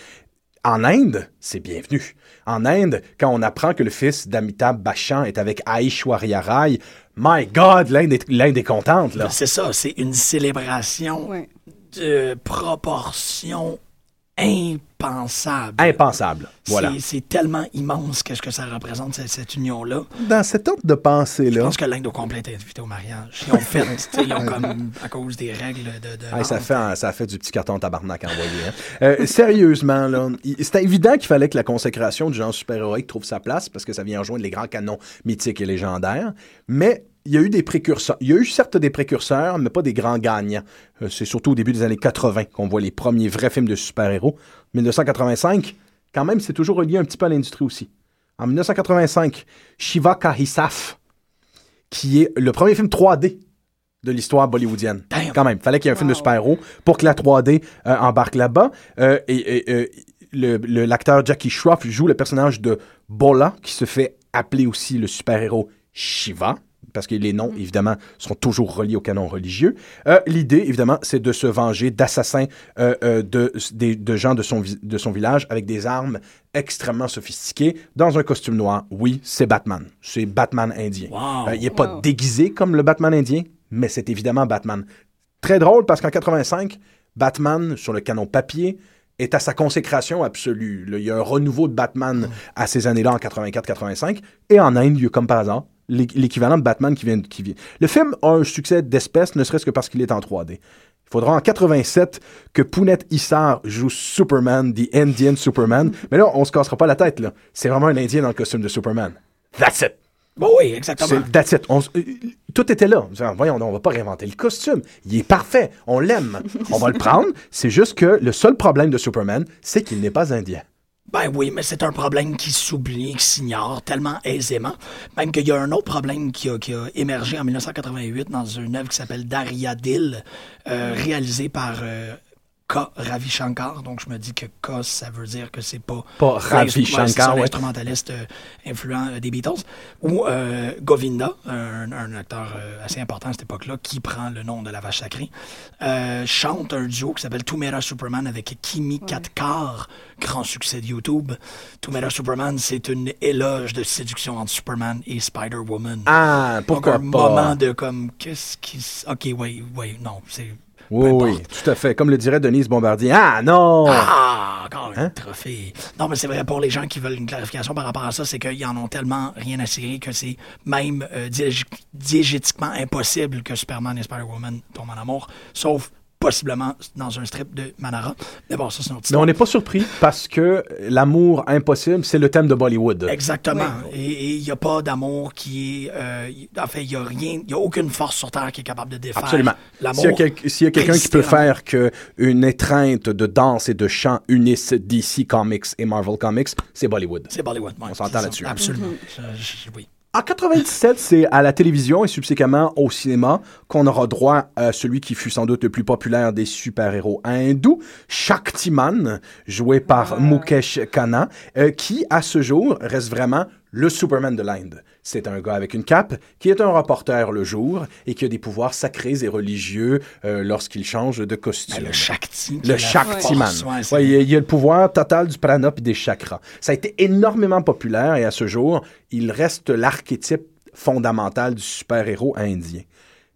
En Inde, c'est bienvenu. En Inde, quand on apprend que le fils d'Amitabh Bachchan est avec Aishwarya Rai, my God, l'Inde est, l'Inde est contente, là. C'est ça, c'est une célébration Ouais. de proportions impensables. Impensable. Voilà. C'est- C'est tellement immense qu'est-ce que ça représente, cette, cette union-là? Dans cet ordre de Je pensée-là, pense que l'Inde au complet est invitée au mariage. Ils ont fait, tu sais, ils ont comme, à cause des règles de... de Hey, ça, fait, un- ça fait du petit carton tabarnak envoyé. hein. Euh, sérieusement, là, c'était évident qu'il fallait que la consécration du genre super-héroïque trouve sa place parce que ça vient rejoindre les grands canons mythiques et légendaires. Mais il y a eu des précurseurs. Il y a eu certes des précurseurs, mais pas des grands gagnants. Euh, c'est surtout au début des années 80 qu'on voit les premiers vrais films de super-héros. 1985, quand même, c'est toujours relié un petit peu à l'industrie aussi. En 1985, Shiva Kahisaf, qui est le premier film 3D de l'histoire bollywoodienne. Damn. Quand même, fallait qu'il y ait un film de super-héros pour que la 3D euh, embarque là-bas. Euh, et euh, l'acteur Jackie Shroff joue le personnage de Bola, qui se fait appeler aussi le super-héros Shiva, parce que les noms, évidemment, sont toujours reliés au canon religieux. Euh, L'idée, évidemment, c'est de se venger d'assassins euh, euh, de, de gens de son, de son village avec des armes extrêmement sophistiquées, dans un costume noir. Oui, c'est Batman. C'est Batman indien. Wow. Il n'est pas déguisé comme le Batman indien, mais c'est évidemment Batman. Très drôle parce qu'en 85, Batman, sur le canon papier, est à sa consécration absolue. Là, il y a un renouveau de Batman à ces années-là, en 84-85. Et en Inde, il y a, comme par hasard, l'équivalent de Batman qui vient, qui vient. Le film a un succès d'espèce, ne serait-ce que parce qu'il est en 3D. Il faudra en 87 que Pounette Issar joue Superman, The Indian Superman. Mais là, on se cassera pas la tête, là. C'est vraiment un Indien dans le costume de Superman. That's it. Bon, oui, exactement. C'est- That's it. On euh, tout était là. Voyons, on va pas réinventer le costume. Il est parfait. On l'aime. On va le prendre. C'est juste que le seul problème de Superman, c'est qu'il n'est pas indien. Ben oui, mais c'est un problème qui s'oublie, qui s'ignore tellement aisément. Même qu'il y a un autre problème qui a, émergé en 1988 dans une œuvre qui s'appelle Daria Dil, euh, réalisée par euh, K. Ravi Shankar. Donc je me dis que K, ça veut dire que c'est pas... Pas Ravi Shankar, ouais. euh, influent euh, des Beatles. Ou euh, Govinda, un, un acteur euh, assez important à cette époque-là, qui prend le nom de la vache sacrée, euh, chante un duo qui s'appelle Tumera Superman avec Kimi Katkar, grand succès de YouTube. Tumera Superman, c'est une éloge de séduction entre Superman et Spider-Woman. Ah, pourquoi Donc, un pas? moment de comme, qu'est-ce qui... Ok, oui, oui, non, c'est... Oui, oui, tout à fait. Comme le dirait Denise Bombardier. Ah, non! Ah, encore un Hein? trophée. Non, mais c'est vrai, pour les gens qui veulent une clarification par rapport à ça, c'est qu'ils en ont tellement rien à cirer que c'est même euh, diég- diégétiquement impossible que Superman et Spider-Woman tombent en amour, sauf possiblement dans un strip de Manara. Mais bon, ça, c'est une autre Mais histoire. on n'est pas surpris parce que l'amour impossible, c'est le thème de Bollywood. Exactement. Et il n'y a pas d'amour qui est. euh, en fait, il n'y a rien, il n'y a aucune force sur Terre qui est capable de défaire Absolument. l'amour. S'il y a, quel- s'il y a quelqu'un qui peut faire que une étreinte de danse et de chant unisse DC Comics et Marvel Comics, c'est Bollywood. C'est Bollywood. ouais, On s'entend là-dessus. Absolument. Mm-hmm. Je- je- oui. En 97, c'est à la télévision et subséquemment au cinéma qu'on aura droit à celui qui fut sans doute le plus populaire des super-héros hindous, Shaktiman, joué par Mukesh Khanna, euh, qui à ce jour reste vraiment le Superman de l'Inde. C'est un gars avec une cape qui est un reporter le jour et qui a des pouvoirs sacrés et religieux euh, lorsqu'il change de costume. Ben, le Shakti. Le Shaktiman. ouais, il, y a, il a le pouvoir total du prana puis des chakras. Ça a été énormément populaire et à ce jour, il reste l'archétype fondamental du super-héros indien.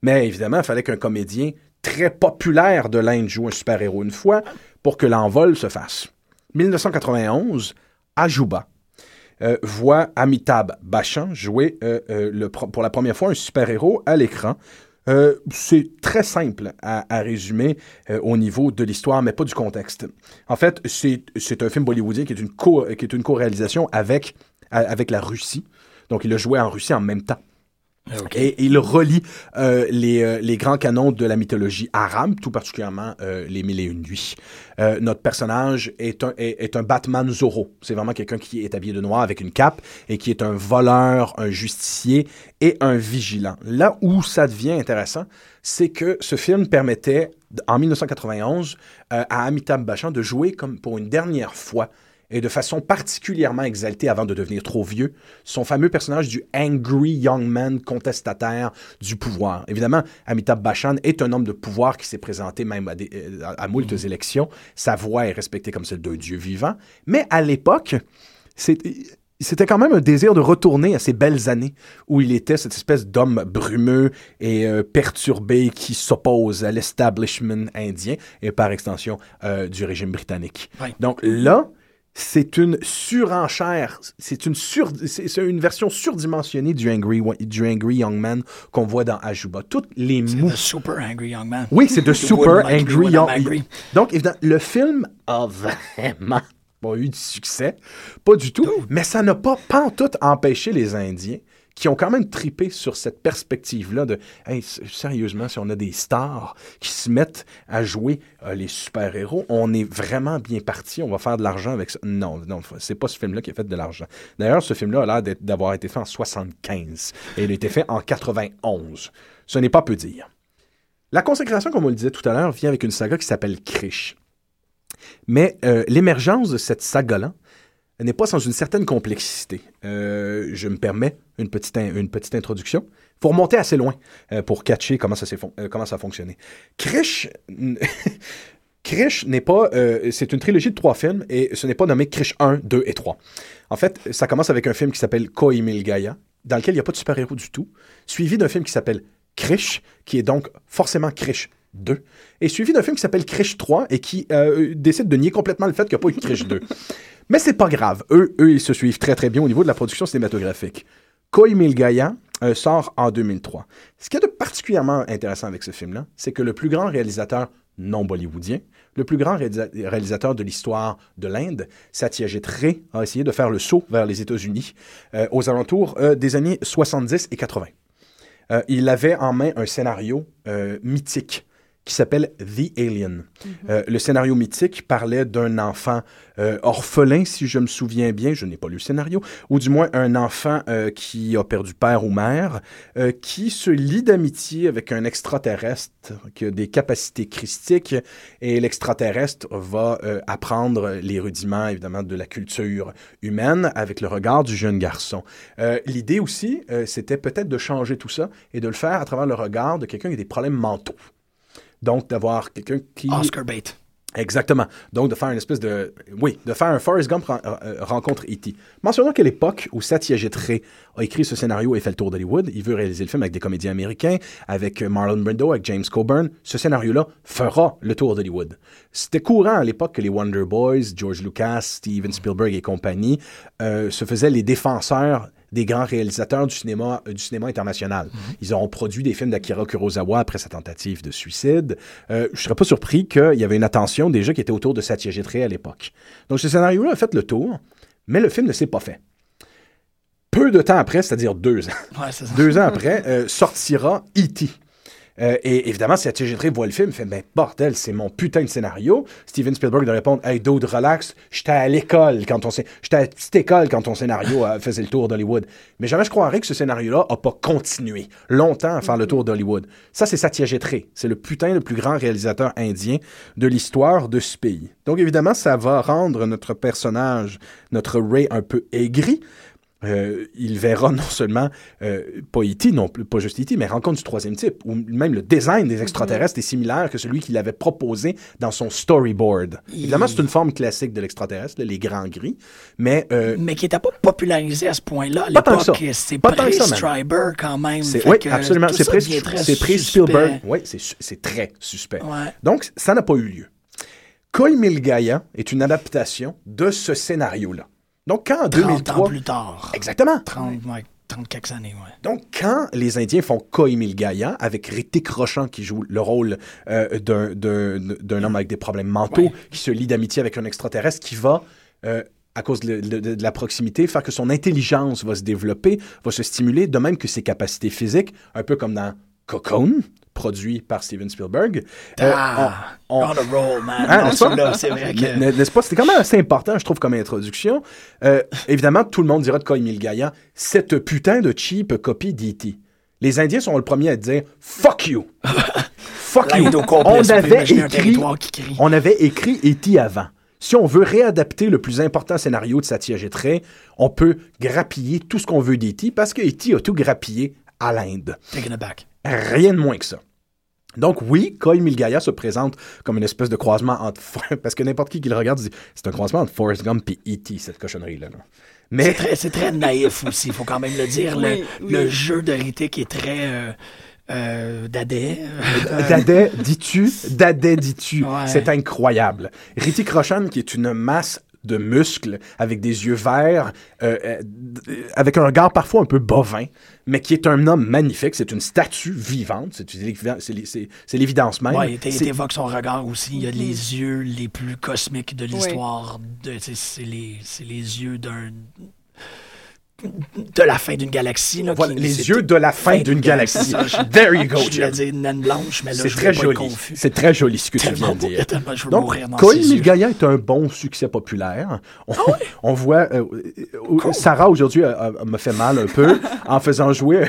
Mais évidemment, il fallait qu'un comédien très populaire de l'Inde joue un super-héros une fois pour que l'envol se fasse. 1991, Ajuba euh, voit Amitabh Bachchan jouer euh, euh, le pour la première fois un super-héros à l'écran. C'est très simple à, résumer au niveau de l'histoire, mais pas du contexte. En fait, c'est un film bollywoodien qui est une co- co-réalisation avec, a- avec la Russie. Donc, il a joué en Russie en même temps. Et il relie euh, les, euh, les grands canons de la mythologie arabe, tout particulièrement euh, les Mille et Une Nuits. Notre personnage est un, est, un Batman Zorro. C'est vraiment quelqu'un qui est habillé de noir avec une cape et qui est un voleur, un justicier et un vigilant. Là où ça devient intéressant, c'est que ce film permettait, en 1991, euh, à Amitabh Bachchan de jouer comme pour une dernière fois et de façon particulièrement exaltée avant de devenir trop vieux, son fameux personnage du angry young man contestataire du pouvoir. Évidemment, Amitabh Bachchan est un homme de pouvoir qui s'est présenté même à, des, euh, à, à moultes élections. Sa voix est respectée comme celle d'un dieu vivant. Mais à l'époque, c'était quand même un désir de retourner à ces belles années où il était cette espèce d'homme brumeux et euh, perturbé qui s'oppose à l'establishment indien et par extension euh, du régime britannique. Ouais. Donc là, c'est une surenchère, c'est une, sur, c'est c'est une version surdimensionnée du Angry, du angry Young Man qu'on voit dans Ajuba. Toutes les mots. Super Angry Young Man. Oui, c'est de Super Angry Young angry. Donc, évidemment, le film a vraiment pas eu de succès. Pas du tout. Mais ça n'a pas, pas en tout empêché les Indiens qui ont quand même tripé sur cette perspective-là de hey, sérieusement, si on a des stars qui se mettent à jouer euh, les super-héros, on est vraiment bien parti, on va faire de l'argent avec ça. Non, non, c'est pas ce film-là qui a fait de l'argent. D'ailleurs, ce film-là a l'air d'avoir été fait en 75 et il a été fait en 91. Ce n'est pas peu dire. La consécration, comme on le disait tout à l'heure, vient avec une saga qui s'appelle Krish. Mais euh, l'émergence de cette saga-là n'est pas sans une certaine complexité. Euh, je me permets une petite, une petite introduction. Il faut remonter assez loin euh, pour catcher comment ça, euh, comment ça a fonctionné. Krish, Krish n'est pas... c'est une trilogie de trois films et ce n'est pas nommé Krish 1, 2 et 3. En fait, ça commence avec un film qui s'appelle Koimil Gaya, dans lequel il n'y a pas de super-héros du tout, suivi d'un film qui s'appelle Krish, qui est donc forcément Krish 2, et suivi d'un film qui s'appelle Krish 3 et qui euh, décide de nier complètement le fait qu'il n'y a pas eu Krish 2. Mais c'est pas grave. Eux, eux, ils se suivent très très bien au niveau de la production cinématographique. Koimil Gaya euh, sort en 2003. Ce qui est de particulièrement intéressant avec ce film-là, c'est que le plus grand réalisateur non bollywoodien, le plus grand réalisa- réalisateur de l'histoire de l'Inde, Satyajit Ray, a essayé de faire le saut vers les États-Unis euh, aux alentours euh, des années 70 et 80. Euh, il avait en main un scénario mythique qui s'appelle The Alien. Euh, le scénario mythique parlait d'un enfant euh, orphelin, si je me souviens bien, je n'ai pas lu le scénario, ou du moins un enfant euh, qui a perdu père ou mère, qui se lie d'amitié avec un extraterrestre qui a des capacités christiques, et l'extraterrestre va apprendre les rudiments, évidemment, de la culture humaine avec le regard du jeune garçon. L'idée aussi, c'était peut-être de changer tout ça et de le faire à travers le regard de quelqu'un qui a des problèmes mentaux. Donc, d'avoir quelqu'un qui... Oscar bait. Exactement. Donc, de faire une espèce de... Oui, de faire un Forrest Gump ren- euh, rencontre E.T. Mentionnons qu'à l'époque où Satyajit Ray a écrit ce scénario et fait le tour d'Hollywood, il veut réaliser le film avec des comédiens américains, avec euh, Marlon Brando, avec James Coburn. Ce scénario-là fera le tour d'Hollywood. C'était courant à l'époque que les Wonder Boys, George Lucas, Steven Spielberg et compagnie euh, se faisaient les défenseurs des grands réalisateurs du cinéma, euh, du cinéma international. Ils auront produit des films d'Akira Kurosawa après sa tentative de suicide. Euh, je serais pas surpris qu'il y avait une attention déjà qui était autour de Satyajit Ray à l'époque. Donc ce scénario-là a fait le tour, mais le film ne s'est pas fait. Peu de temps après, c'est-à-dire deux ans, Ouais, deux ans après, euh, sortira E.T. Euh, et évidemment, si Ray voit le film, il fait Ben, bordel, c'est mon putain de scénario. Steven Spielberg de répondre Hey, dude, relax, j'étais à l'école quand on J'étais à quand ton scénario euh, faisait le tour d'Hollywood. Mais jamais je croirais que ce scénario-là a pas continué longtemps à faire le tour d'Hollywood. Ça, c'est Satyajit Ray. C'est le putain le plus grand réalisateur indien de l'histoire de ce pays. Donc, évidemment, ça va rendre notre personnage, notre Ray, un peu aigri. Euh, il verra non seulement euh, pas E.T., non plus, pas juste E.T., mais Rencontre du troisième type, ou même le design des extraterrestres est similaire que celui qu'il avait proposé dans son storyboard. Évidemment, c'est une forme classique de l'extraterrestre, les grands gris, mais euh, Mais qui n'était pas popularisé à ce point-là. À Pas tant que l'époque, ça. c'est Pas tant que ça, même. pré-Striber quand même. oui, absolument, c'est ça pré, devient très c'est pré suspect. Spielberg. Oui, c'est très suspect. Ouais. Donc, ça n'a pas eu lieu. Koi Milgaya est une adaptation de ce scénario-là. Donc, quand en 30 ans 2003... plus tard. Exactement. 30, ouais, 30 quelques années, ouais. Donc, quand les Indiens font Koi Milgaya, avec Ritik Roshan qui joue le rôle euh, d'un- d'un d'un homme avec des problèmes mentaux, Ouais. qui se lie d'amitié avec un extraterrestre, qui va, euh, à cause de, de- de la proximité, faire que son intelligence va se développer, va se stimuler, de même que ses capacités physiques, un peu comme dans Cocoon, produit par Steven Spielberg. Euh, Ah, on- on- on a roll, man. Hein, c'est vrai que... N'est-ce pas? C'était quand même assez important, je trouve, comme introduction. Euh, évidemment, tout le monde dira de Koi Milgaya, cette putain de cheap copie d'E.T. Les Indiens sont le premier à dire « Fuck you! » Fuck you! On avait écrit, on avait écrit E.T. avant. Si on veut réadapter le plus important scénario de Ray, on peut grappiller tout ce qu'on veut d'E.T. parce que E.T. a tout grappillé à l'Inde. Taken aback. Rien de moins que ça. Donc oui, Koi Milgaya se présente comme une espèce de croisement entre... Parce que n'importe qui qui le regarde dit c'est un croisement entre Forrest Gump et E.T., cette cochonnerie-là. là. Mais très, c'est très naïf aussi, il faut quand même le dire. Le, Oui, oui. le jeu de Ritik est très euh, euh, dadais. euh, Dadais, dis-tu, Dadais, dis-tu, Ouais. c'est incroyable. Ritik Roshan, qui est une masse de muscles, avec des yeux verts, euh, euh, avec un regard parfois un peu bovin, mais qui est un homme magnifique, c'est une statue vivante, c'est l'évidence- c'est- c'est- c'est l'évidence même. Ouais, il C'est- évoque son regard aussi. Il y a les yeux les plus cosmiques de l'histoire. de C'est c'est les, c'est les yeux d'un. De la fin d'une galaxie. Là, Voilà, les yeux de la fin d'une galaxie. Je- There you go, Je voulais dire naine blanche, mais là, C'est je très joli. confus. C'est très joli ce que tu viens de dire. je Donc, yeux. Milgaya est un bon succès populaire. On, on voit... euh, euh, Sarah, aujourd'hui, a- me fait mal un peu en faisant jouer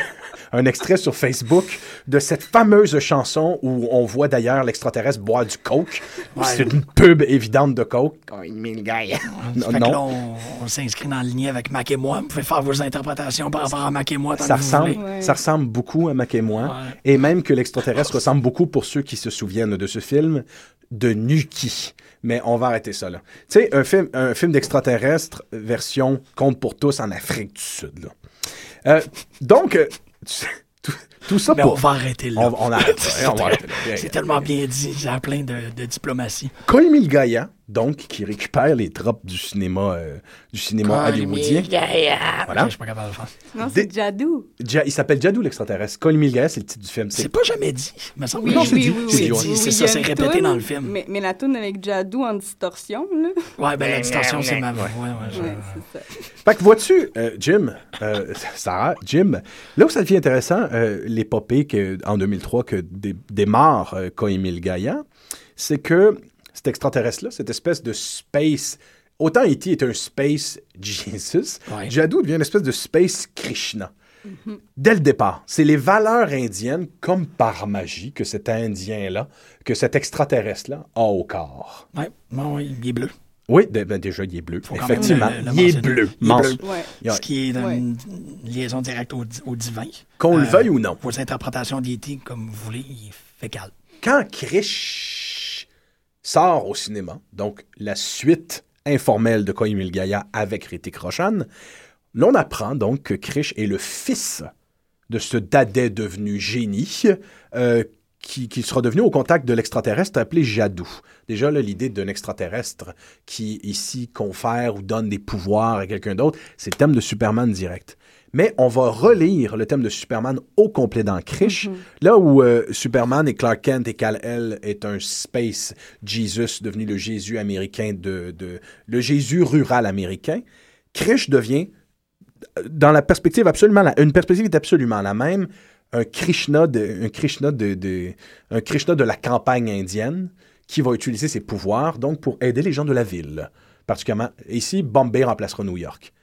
un extrait sur Facebook de cette fameuse chanson où on voit d'ailleurs l'extraterrestre boire du coke. Ouais. C'est une pub évidente de coke. Non, Fait que non. là, on, on s'inscrit dans la lignée avec Mac et moi. Vous pouvez faire vos interprétations par rapport à Mac et moi. ça ressemble. Ouais. ça ressemble beaucoup à Mac et moi. Ouais. Et même que l'extraterrestre ressemble beaucoup, pour ceux qui se souviennent de ce film, de Nuki. Mais on va arrêter ça là. Tu sais, un film, un film d'extraterrestre version Compte pour tous en Afrique du Sud. Là. Euh, donc, euh, tout, tout ça Mais pour... on va arrêter là. On, on arrête. C'est tellement bien dit. J'ai plein de, de diplomatie. Koi Milgaya, donc qui récupère les tropes du cinéma, euh, du cinéma hollywoodien. Voilà. Ok, je suis pas capable de le faire. Non, c'est Jadou. Ja- il s'appelle Jadou l'extraterrestre. Colin Milgaia, c'est le titre du film. C'est C'est pas jamais dit. me semble. Oui, Non, oui, c'est oui, dit, oui, c'est oui, dit, oui, ouais. oui, C'est il ça, a c'est une répété toune, dans le film. Mais, mais la tune avec Jadou en distorsion, là. Ouais, ben la distorsion, c'est ma. Ouais, ouais, je- Ouais, c'est ça. Fait que vois-tu, euh, Jim, euh, Sarah, Jim, là où ça devient intéressant, euh, l'épopée que, en 2003 que dé- démarre euh, Koimil Gaia, c'est que cet extraterrestre-là, cette espèce de space, autant E.T. est un space Jesus, Ouais. Jadou devient une espèce de space Krishna. Dès le départ, c'est les valeurs indiennes, comme par magie, que cet Indien-là, que cet extraterrestre-là a au corps. Ouais, il est bleu. Oui, ben déjà, il est bleu. Faut Effectivement, le- le il est bleu. Il est bleu. Ouais. Ce qui est Ouais. une liaison directe au, di- au divin. Qu'on le Euh, veuille ou non. Vos interprétations d'E.T., comme vous voulez, il est fécal. quand Krish sort au cinéma, donc la suite informelle de Koimil Gaia avec Ritik Roshan, l'on apprend donc que Krish est le fils de ce dadais devenu génie euh, qui, qui sera devenu au contact de l'extraterrestre appelé Jadou. Déjà, l'idée d'un extraterrestre qui, ici, confère ou donne des pouvoirs à quelqu'un d'autre, c'est le thème de Superman direct. Mais on va relire le thème de Superman au complet dans Krish, là où euh, Superman et Clark Kent et Kal-El est un space Jesus devenu le Jésus américain de, de le Jésus rural américain. Krish devient dans la perspective absolument la, une perspective est absolument la même un Krishna de un Krishna de, de- un Krishna de la campagne indienne qui va utiliser ses pouvoirs donc pour aider les gens de la ville. Particulièrement ici Bombay remplacera New York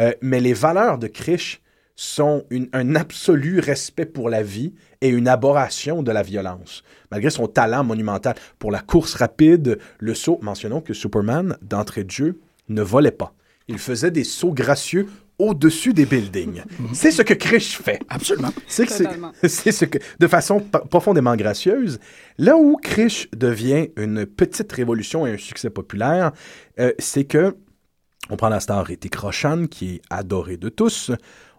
Euh, mais les valeurs de Krish sont une- un absolu respect pour la vie et une abhorration de la violence. Malgré son talent monumental pour la course rapide, le saut, mentionnons que Superman, d'entrée de jeu, ne volait pas. Il faisait des sauts gracieux au-dessus des buildings. C'est ce que Krish fait. Absolument. C'est ce que, de façon profondément gracieuse. Là où Krish devient une petite révolution et un succès populaire, euh, c'est que on prend la star Ritik Roshan, qui est adorée de tous.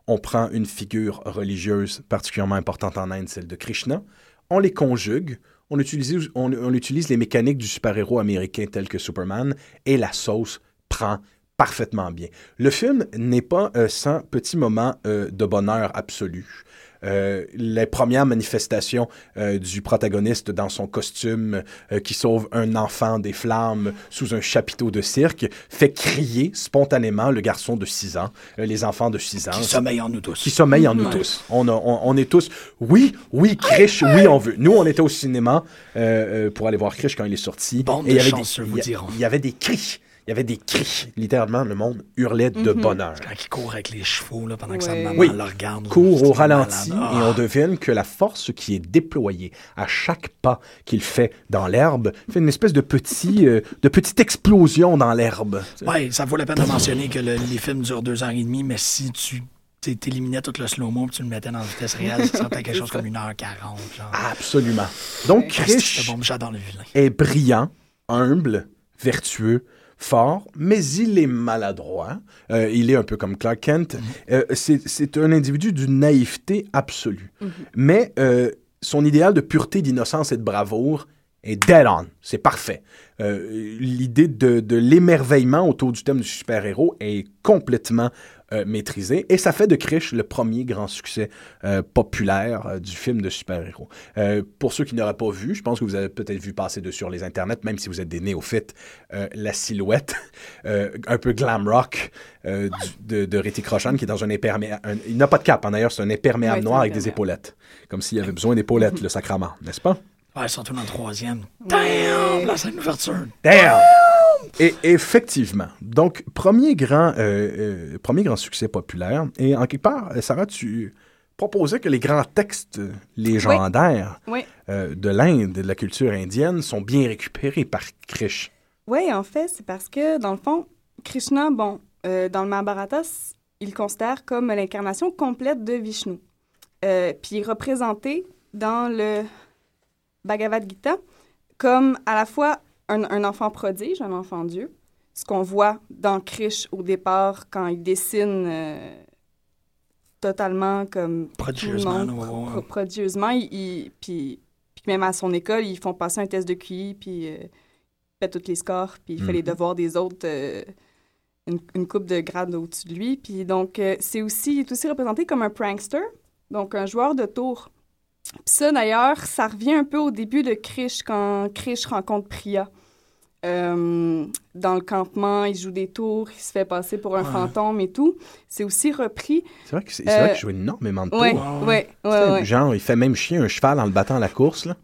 On prend une figure religieuse particulièrement importante en Inde, celle de Krishna. On les conjugue. On utilise, on, utilise les mécaniques du super-héros américain tel que Superman et la sauce prend parfaitement bien. Le film n'est pas euh, sans petit moment euh, de bonheur absolu. Euh, les premières manifestations euh, du protagoniste dans son costume euh, qui sauve un enfant des flammes sous un chapiteau de cirque fait crier spontanément le garçon de 6 ans, euh, les enfants de 6 ans. Qui sommeille en nous tous. Qui sommeille en nous tous. On, a- on, on est tous, oui, oui, Krish, oui, on veut. Nous, on était au cinéma euh, pour aller voir Krish quand il est sorti. Bande Et il y avait des- il vous y a- diront. Il y avait des cris. Il y avait des cris. Littéralement, le monde hurlait de bonheur. Quand il court avec les chevaux, là, pendant que sa Ouais. maman Oui. le regarde. court au ralenti malade. et on Ah. devine que la force qui est déployée à chaque pas qu'il fait dans l'herbe fait une espèce de petit euh, de petite explosion dans l'herbe. Ouais, ça vaut la peine de mentionner que le- les films durent deux heures et demie, mais si tu t'é- t'éliminais tout le slow-mo et tu le mettais dans la vitesse réelle, ça serait peut-être quelque chose comme 1h40. Genre. Absolument. Donc Ah, bon, vilain. est brillant, humble, vertueux, fort, mais il est maladroit. Euh, il est un peu comme Clark Kent. Euh, c'est un individu d'une naïveté absolue. Mais euh, son idéal de pureté, d'innocence et de bravoure est dead on. C'est parfait. Euh, L'idée de, de l'émerveillement autour du thème du super-héros est complètement euh, maîtrisée. Et ça fait de Krish le premier grand succès euh, populaire du film de super-héros. Pour ceux qui n'auraient pas vu, je pense que vous avez peut-être vu passer de sur les internets, même si vous êtes des néophytes, la silhouette un peu glam rock du- de, de Roshan, qui est dans un imperméable. Il n'a pas de cap, hein, d'ailleurs, c'est un imperméable noir avec des épaulettes. Comme s'il avait besoin d'épaulettes, le sacrament, n'est-ce pas? Ouais, surtout dans le troisième. Damn! La scène d'ouverture. Damn! Et effectivement. Donc, premier grand, euh, euh, premier grand succès populaire. Et en quelque part, euh, Sarah, tu proposais que les grands textes légendaires Oui. euh, de l'Inde, de la culture indienne, sont bien récupérés par Krish. Oui, en fait, c'est parce que, dans le fond, Krishna, bon, euh, dans le Mahabharata, il considère comme l'incarnation complète de Vishnu. Euh, puis il est représenté dans le Bhagavad Gita comme à la fois un, un enfant prodige, un enfant Dieu, ce qu'on voit dans Krish au départ quand il dessine euh, totalement comme Prodigieusement, tout le monde, pro- prodigieusement. Il, il- puis, puis même à son école, ils font passer un test de QI, puis euh, fait tous les scores, puis il fait les Mhm. devoirs des autres euh, une, une coupe de grade au-dessus de lui. Puis donc, euh, c'est aussi, il est aussi représenté comme un prankster, donc un joueur de tour. Puis ça, d'ailleurs, ça revient un peu au début de Krish, quand Krish rencontre Priya. Euh, dans le campement, il joue des tours, il se fait passer pour un Ouais. fantôme et tout. C'est aussi repris. C'est vrai vrai Euh, qu'il joue énormément de tours. Ouais, ouais, ouais, ouais. Genre, il fait même chier un cheval en le battant à la course. Là.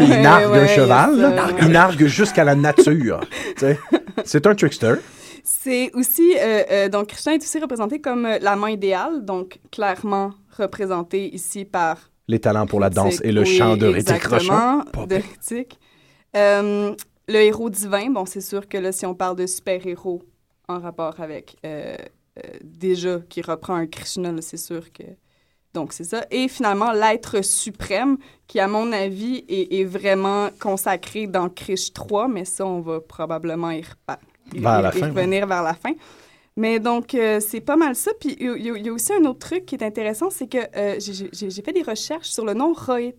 Il nargue Ouais, un cheval, il là. nargue jusqu'à la nature. tu sais. c'est un trickster. C'est aussi, euh, euh, donc Krishna est aussi représenté comme la main idéale, donc clairement représenté ici par Les talents pour la danse et le Oui, chant de Ritchik Rochon. De. Euh, le héros divin, bon, c'est sûr que là, si on parle de super-héros en rapport avec euh, euh, déjà qui reprend un Krishna, c'est sûr que. Donc, c'est ça. Et finalement, l'être suprême, qui, à mon avis, est, est vraiment consacré dans Krish 3, mais ça, on va probablement y, fin, revenir vers la fin. Mais donc, euh, c'est pas mal ça. Puis, il y, a- il y a aussi un autre truc qui est intéressant, c'est que euh, j'ai- fait des recherches sur le nom Rohit.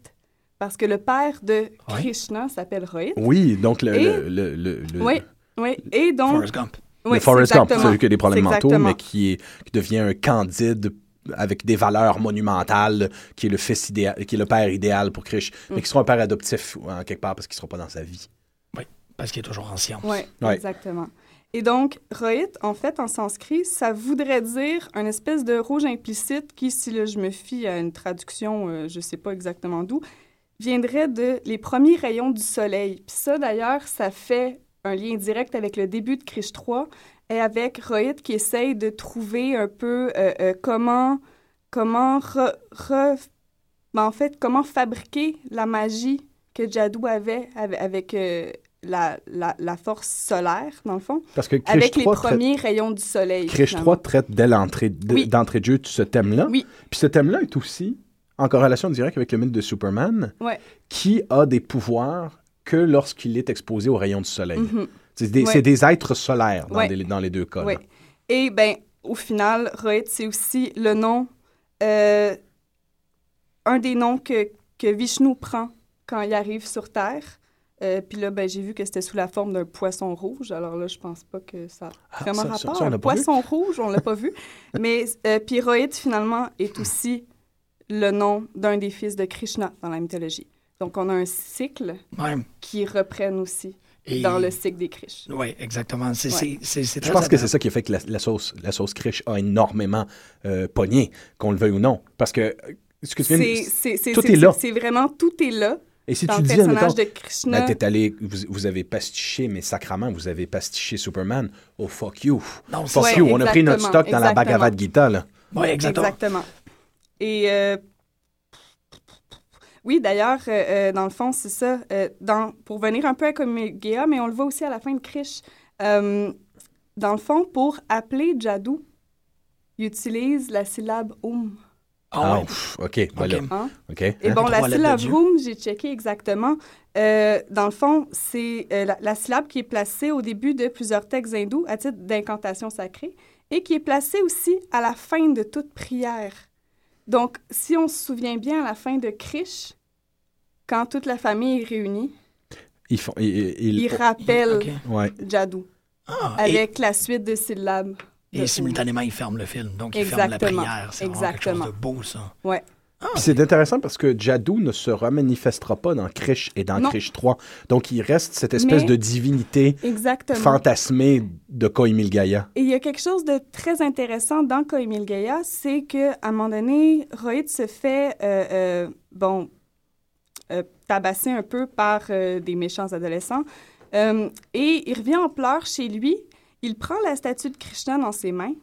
Parce que le père de Krishna s'appelle Rohit. Oui, donc le. Et- le, le, le- le- Oui, oui. Et donc. Forrest Gump. le Oui, Forrest c'est Gump, exactement- celui qui a des problèmes mentaux, exactement. mais qui, est, qui devient un candide avec des valeurs monumentales, qui est le fils idéal, qui est le père idéal pour Krish, Mm. mais qui sera un père adoptif en quelque part parce qu'il ne sera pas dans sa vie. Oui, parce qu'il est toujours en science. Oui, Ouais. exactement. Et donc, Rohit, en fait, en sanskrit, ça voudrait dire un espèce de rouge implicite qui, si là, je me fie à une traduction, euh, je sais pas exactement d'où, viendrait de les premiers rayons du soleil. Puis ça, d'ailleurs, ça fait un lien direct avec le début de Krish 3 et avec Rohit qui essaye de trouver un peu euh, euh, comment, comment ben, en fait, comment fabriquer la magie que Jadou avait avec, la, la, la force solaire, dans le fond, Parce que Krish avec les 3 traite- premiers rayons du soleil. Krish finalement. 3 traite dès l'entrée Oui. d'entrée de jeu ce thème-là. Oui. Puis ce thème-là est aussi en corrélation directe avec le mythe de Superman, Ouais. qui a des pouvoirs que lorsqu'il est exposé aux rayons du soleil. Mhm. C'est des, Ouais. des êtres solaires dans, Ouais. des- dans les deux cas. Là. Et ben, au final, Rohit, c'est aussi le nom, euh, un des noms que, que Vishnu prend quand il arrive sur Terre. Euh, Puis là, ben, j'ai vu que c'était sous la forme d'un poisson rouge. Alors là, je pense pas que ça a vraiment Ah, ça- rapport. ça, on vu. poisson rouge, on l'a pas vu. Mais euh, puis Rohit, finalement, est aussi le nom d'un des fils de Krishna dans la mythologie. Donc, on a un cycle Ouais. qui reprenne aussi Et- dans le cycle des Krish. Oui, exactement. C'est, Ouais. c'est, c'est, c'est Je pense que c'est ça qui a fait que la, la sauce, la sauce Krish a énormément euh, pogné, qu'on le veuille ou non. Parce que, ce que tu viens de- C'est- c'est- c'est- tout c'est- est là. C'est vraiment, tout est là. Et si dans tu le dis, personnage admettons, de Krishna. ben, t'es allé, vous, vous avez pastiché, mais sacrament, vous avez pastiché Superman. Oh, fuck you. Non, fuck you. On a pris notre exactement, stock dans la. Bhagavad Gita, là. Oui, exactement. Exactement. Et euh, oui, d'ailleurs, euh, euh, dans le fond, c'est ça. euh, dans, pour venir un peu à Komegea, mais on le voit aussi à la fin de Krish. euh, dans le fond, pour appeler Jadou, il utilise la syllabe Om. Ah, ouais? pff, OK, voilà. Ok. Hein? OK. Et hein? bon, la syllabe room, j'ai checké exactement. Euh, dans le fond, c'est euh, la, la syllabe qui est placée au début de plusieurs textes hindous à titre d'incantation sacrée et qui est placée aussi à la fin de toute prière. Donc, si on se souvient bien, à la fin de Krish, quand toute la famille est réunie, Ils font, ils, ils- il rappelle Ok. ouais. Jadou Ah, et, avec la suite de syllabes. Et simultanément, il ferme le film. Donc, il ferme la Exactement. prière. C'est vraiment quelque chose Exactement. de beau, ça. Ouais. Puis c'est intéressant parce que Jadou ne se remanifestera pas dans Krish et dans Non. Krish 3. Donc, il reste cette espèce Mais- de divinité Exactement. fantasmée de Koimil Gaia. Et il y a quelque chose de très intéressant dans Koimil Gaia, c'est qu'à un moment donné, Rohit se fait, euh, euh, bon, euh, tabasser un peu par euh, des méchants adolescents. Euh, et il revient en pleurs chez lui. Il prend la statue de Krishna dans ses mains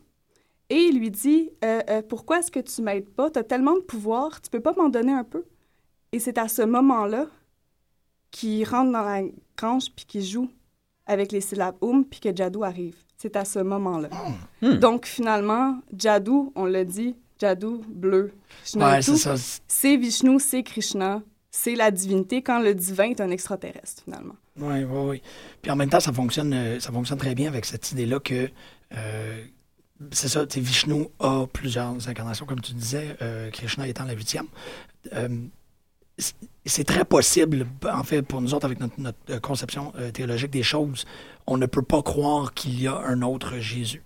et il lui dit euh, euh, Pourquoi est-ce que tu m'aides pas? Tu as tellement de pouvoir, tu peux pas m'en donner un peu Et c'est à ce moment-là qu'il rentre dans la grange puis qu'il joue avec les syllabes Oum puis que Jadou arrive. C'est à ce moment-là. Hmm. Donc finalement, Jadou, on l'a dit, Jadou, bleu, Ouais, c'est Vishnu, c'est Krishna, c'est la divinité quand le divin est un extraterrestre finalement. Oui, oui, oui. Puis en même temps, ça fonctionne, euh, ça fonctionne très bien avec cette idée-là que euh, c'est ça, Vishnu a plusieurs incarnations, comme tu disais, euh, Krishna étant la huitième. C'est- très possible, en fait, pour nous autres, avec notre, conception théologique des choses, on ne peut pas croire qu'il y a un autre Jésus.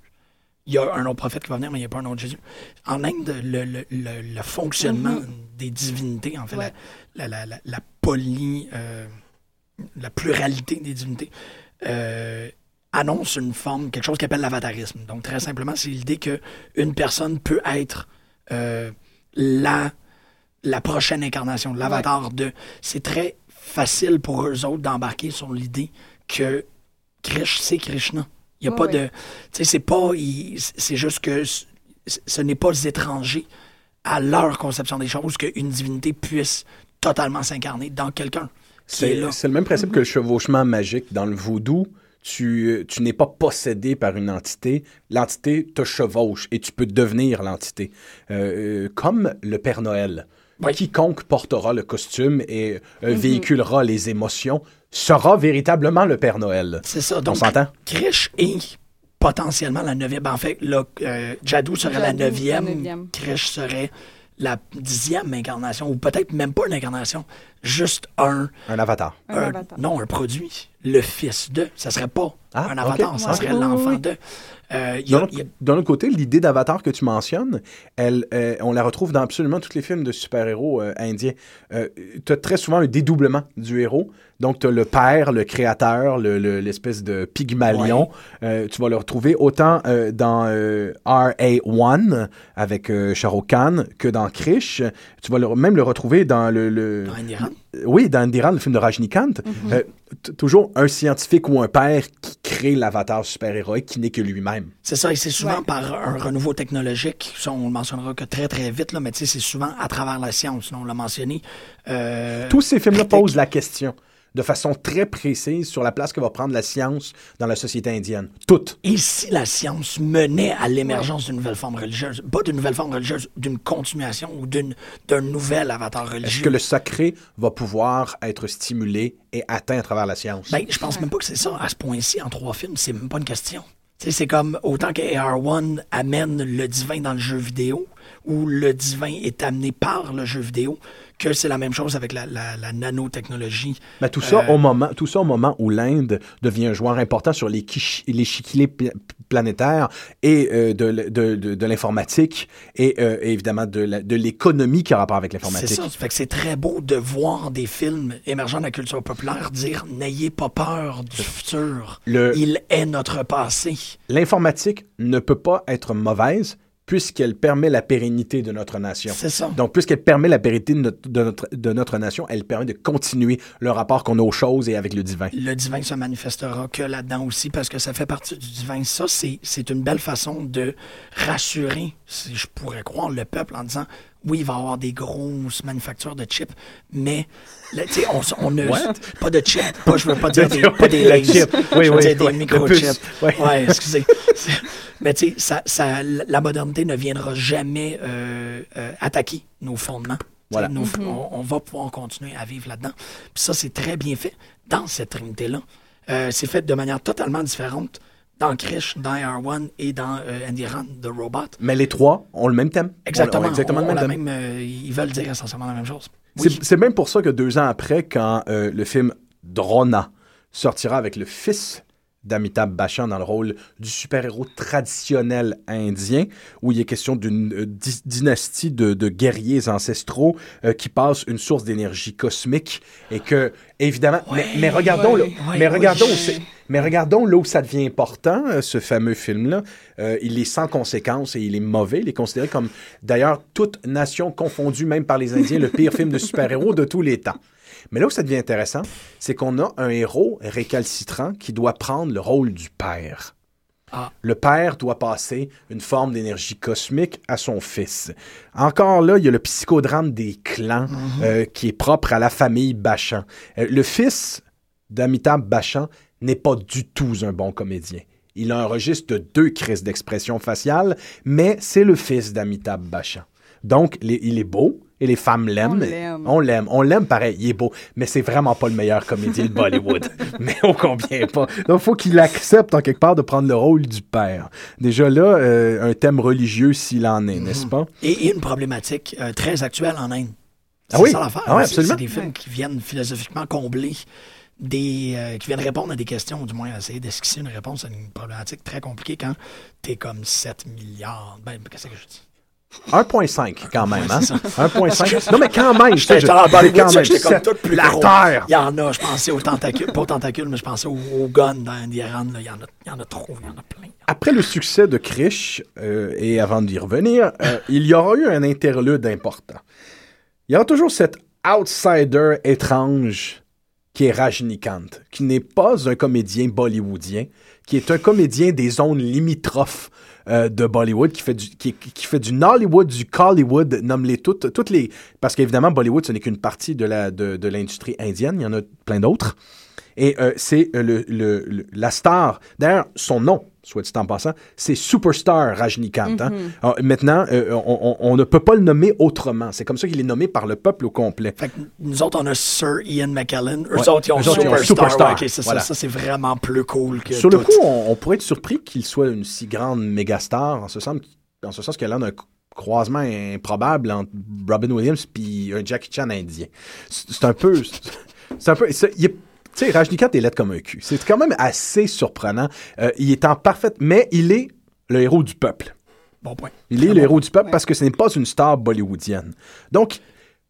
Il y a un autre prophète qui va venir, mais il n'y a pas un autre Jésus. En Inde, le, le- le- le fonctionnement des divinités, en fait, Ouais. la, la, la, la poly, euh, la pluralité des divinités, euh, annonce une forme, quelque chose qu'on appelle l'avatarisme. Donc, très simplement, c'est l'idée qu'une personne peut être euh, la, la prochaine incarnation, l'avatar de. C'est très facile pour eux autres d'embarquer sur l'idée que Krish, c'est Krishna. Il n'y a pas de. Tu sais, c'est pas. il- C'est juste que ce n'est pas étranger à leur conception des choses qu'une divinité puisse totalement s'incarner dans quelqu'un. qui est C'est là. c'est le même principe que le chevauchement magique dans le voodoo. Tu, tu n'es pas possédé par une entité, l'entité te chevauche et tu peux devenir l'entité. Euh, euh, comme le Père Noël. Oui. Quiconque portera le costume et euh, véhiculera les émotions sera véritablement le Père Noël. C'est ça. On Donc, s'entend? Krish est potentiellement la neuvième. En fait, là, euh, Jadou serait la Jadou, la neuvième. Krish serait la dixième incarnation, ou peut-être même pas une incarnation, juste un, Un avatar. Un un- avatar. non, un produit, le fils de. Ça serait pas Ah, un avatar, ça Ouais. serait l'enfant oui. de. Euh, il y a- D'un autre, il y a- d'un autre côté, l'idée d'avatar que tu mentionnes, elle, euh, on la retrouve dans absolument tous les films de super-héros euh, indiens. tu as très souvent un dédoublement du héros. Donc, tu as le père, le créateur, le- le- l'espèce de Pygmalion. Euh, tu vas le retrouver autant euh, dans euh, RA1 avec euh, Shah Khan que dans Krish. Tu vas le- même le retrouver dans le... le- dans. Oui, dans Indiran, le film de Rajnikant, euh, t- toujours un scientifique ou un père qui crée l'avatar super-héroïque qui n'est que lui-même. C'est ça, et c'est souvent Ouais. par un renouveau technologique. Ça, on le mentionnera que très, très vite, là, mais tu sais, c'est souvent à travers la science. là, on l'a mentionné. Euh, Tous ces films-là Critique. posent la question de façon très précise sur la place que va prendre la science dans la société indienne. Toutes. Et si la science menait à l'émergence d'une nouvelle forme religieuse, pas d'une nouvelle forme religieuse, d'une continuation ou d'une, d'un nouvel avatar Est-ce religieux? que le sacré va pouvoir être stimulé et atteint à travers la science? Ben, je pense même pas que c'est ça. À ce point-ci, en trois films, c'est même pas une question. C'est comme autant que AR1 amène le divin dans le jeu vidéo, ou le divin est amené par le jeu vidéo, que c'est la même chose avec la, la- la nanotechnologie. Mais tout ça, Euh, au moment, tout ça au moment où l'Inde devient un joueur important sur les l'échiquier pla- planétaire et euh, de, l- de- de- de l'informatique et euh, évidemment de l'économie qui a rapport avec C'est l'informatique. ça. Fait que c'est très beau de voir des films émergents de la culture populaire dire n'ayez pas peur du futur. Le- Il est notre passé. L'informatique ne peut pas être mauvaise puisqu'elle permet la pérennité de notre nation. C'est ça. Donc, puisqu'elle permet la pérennité de notre, de notre, de notre nation, elle permet de continuer le rapport qu'on a aux choses et avec le divin. le divin se manifestera que là-dedans aussi parce que ça fait partie du divin. Ça, c'est, c'est une belle façon de rassurer, si je pourrais croire, le peuple en disant oui, il va y avoir des grosses manufactures de chips, mais là, on, on ne. Pas de chips. Pas, je veux pas dire des, pas des chip. Oui, je veux oui, dire des oui. Microchips. Ouais, excusez. Mais tu sais, ça, ça, la modernité ne viendra jamais euh, euh, attaquer nos fondements. Voilà. Nos- on, on va pouvoir continuer à vivre là-dedans. Puis ça, c'est très bien fait dans cette trinité-là. Euh, c'est fait de manière totalement différente dans Krish, dans AR1 et dans euh, Indiran, The Robot. Mais les trois ont le même thème. Exactement. Ont- ont exactement On- le on même thème. même, euh, ils veulent dire essentiellement la même chose. Oui. C'est même pour ça que deux ans après, quand euh, le film Drona sortira avec le fils d'Amitabh Bachchan dans le rôle du super-héros traditionnel indien, où il est question d'une euh, dy- dynastie de, de guerriers ancestraux euh, qui passent une source d'énergie cosmique et que, évidemment, mais, mais regardons, ouais, là, ouais, mais regardons, c'est- mais regardons là où ça devient important, euh, ce fameux film-là. Euh, il est sans conséquence et il est mauvais. Il est considéré comme, d'ailleurs, toute nation confondue, même par les Indiens, le pire film de super-héros de tous les temps. Mais là où ça devient intéressant, c'est qu'on a un héros récalcitrant qui doit prendre le rôle du père. Ah. Le père doit passer une forme d'énergie cosmique à son fils. Encore là, il y a le psychodrame des clans euh, qui est propre à la famille Bachan. Euh, le fils d'Amitabh Bachchan n'est pas du tout un bon comédien. Il a un registre de deux crises d'expression faciale, mais c'est le fils d'Amitabh Bachchan. Donc, les- il est beau et les femmes l'aiment. On l'aime. On l'aime. Pareil. Il est beau. Mais c'est vraiment pas le meilleur comédien de Bollywood. mais ô combien pas. Donc, il faut qu'il accepte en quelque part de prendre le rôle du père. Déjà là, euh, un thème religieux s'il en est, n'est-ce pas? Et, et une problématique euh, très actuelle en Inde. C'est Ah oui? ça l'affaire. Ah ouais, C'est- absolument. C'est des films qui viennent philosophiquement combler des. euh, qui viennent répondre à des questions, ou du moins essayer d'esquisser une réponse à une problématique très compliquée quand t'es comme 7 milliards. Ben, qu'est-ce que je dis? 1.5 quand même, hein? Ouais, c'est ça. 1.5. Non, mais quand même, je Bollywood, quand même, j'étais comme tout plus la. Terre. Il y en a, je pensais aux tentacules, pas aux tentacules, mais je pensais aux, aux guns dans. Il y en a, il y en a trop, il y en a plein. Après le succès de Krish, euh, et avant d'y revenir, euh, il y aura eu un interlude important. Il y aura toujours cet outsider étrange qui est Rajnikant, qui n'est pas un comédien bollywoodien, qui est un comédien des zones limitrophes euh, de Bollywood, qui fait du, qui, fait du Nollywood, du Collywood, nomme-les toutes, toutes les... Parce qu'évidemment, Bollywood, ce n'est qu'une partie de la- de, de l'industrie indienne, il y en a plein d'autres. Et euh, c'est euh, le- le- la star. D'ailleurs, son nom, soit dit en passant, c'est Superstar Rajnikant. hein. Mhm. Alors, maintenant, euh, on, on- on ne peut pas le nommer autrement. C'est comme ça qu'il est nommé par le peuple au complet. Fait que nous autres, on a Sir Ian McKellen. Eux Ouais. autres, ils ont Superstar. Ouais, ça, c'est vraiment plus cool que Sur le coup, on, on pourrait être surpris qu'il soit une si grande mégastar, en ce sens, en ce sens qu'il a d'un croisement improbable entre Robin Williams puis un Jackie Chan indien. C'est un peu... C'est un peu... c'est- il est- tu sais, Rajnikant est laid comme un cul. C'est quand même assez surprenant. Euh, il est en parfaite... Mais il est le héros du peuple. Bon point. Il est le héros du peuple parce que ce n'est pas une star bollywoodienne. Donc,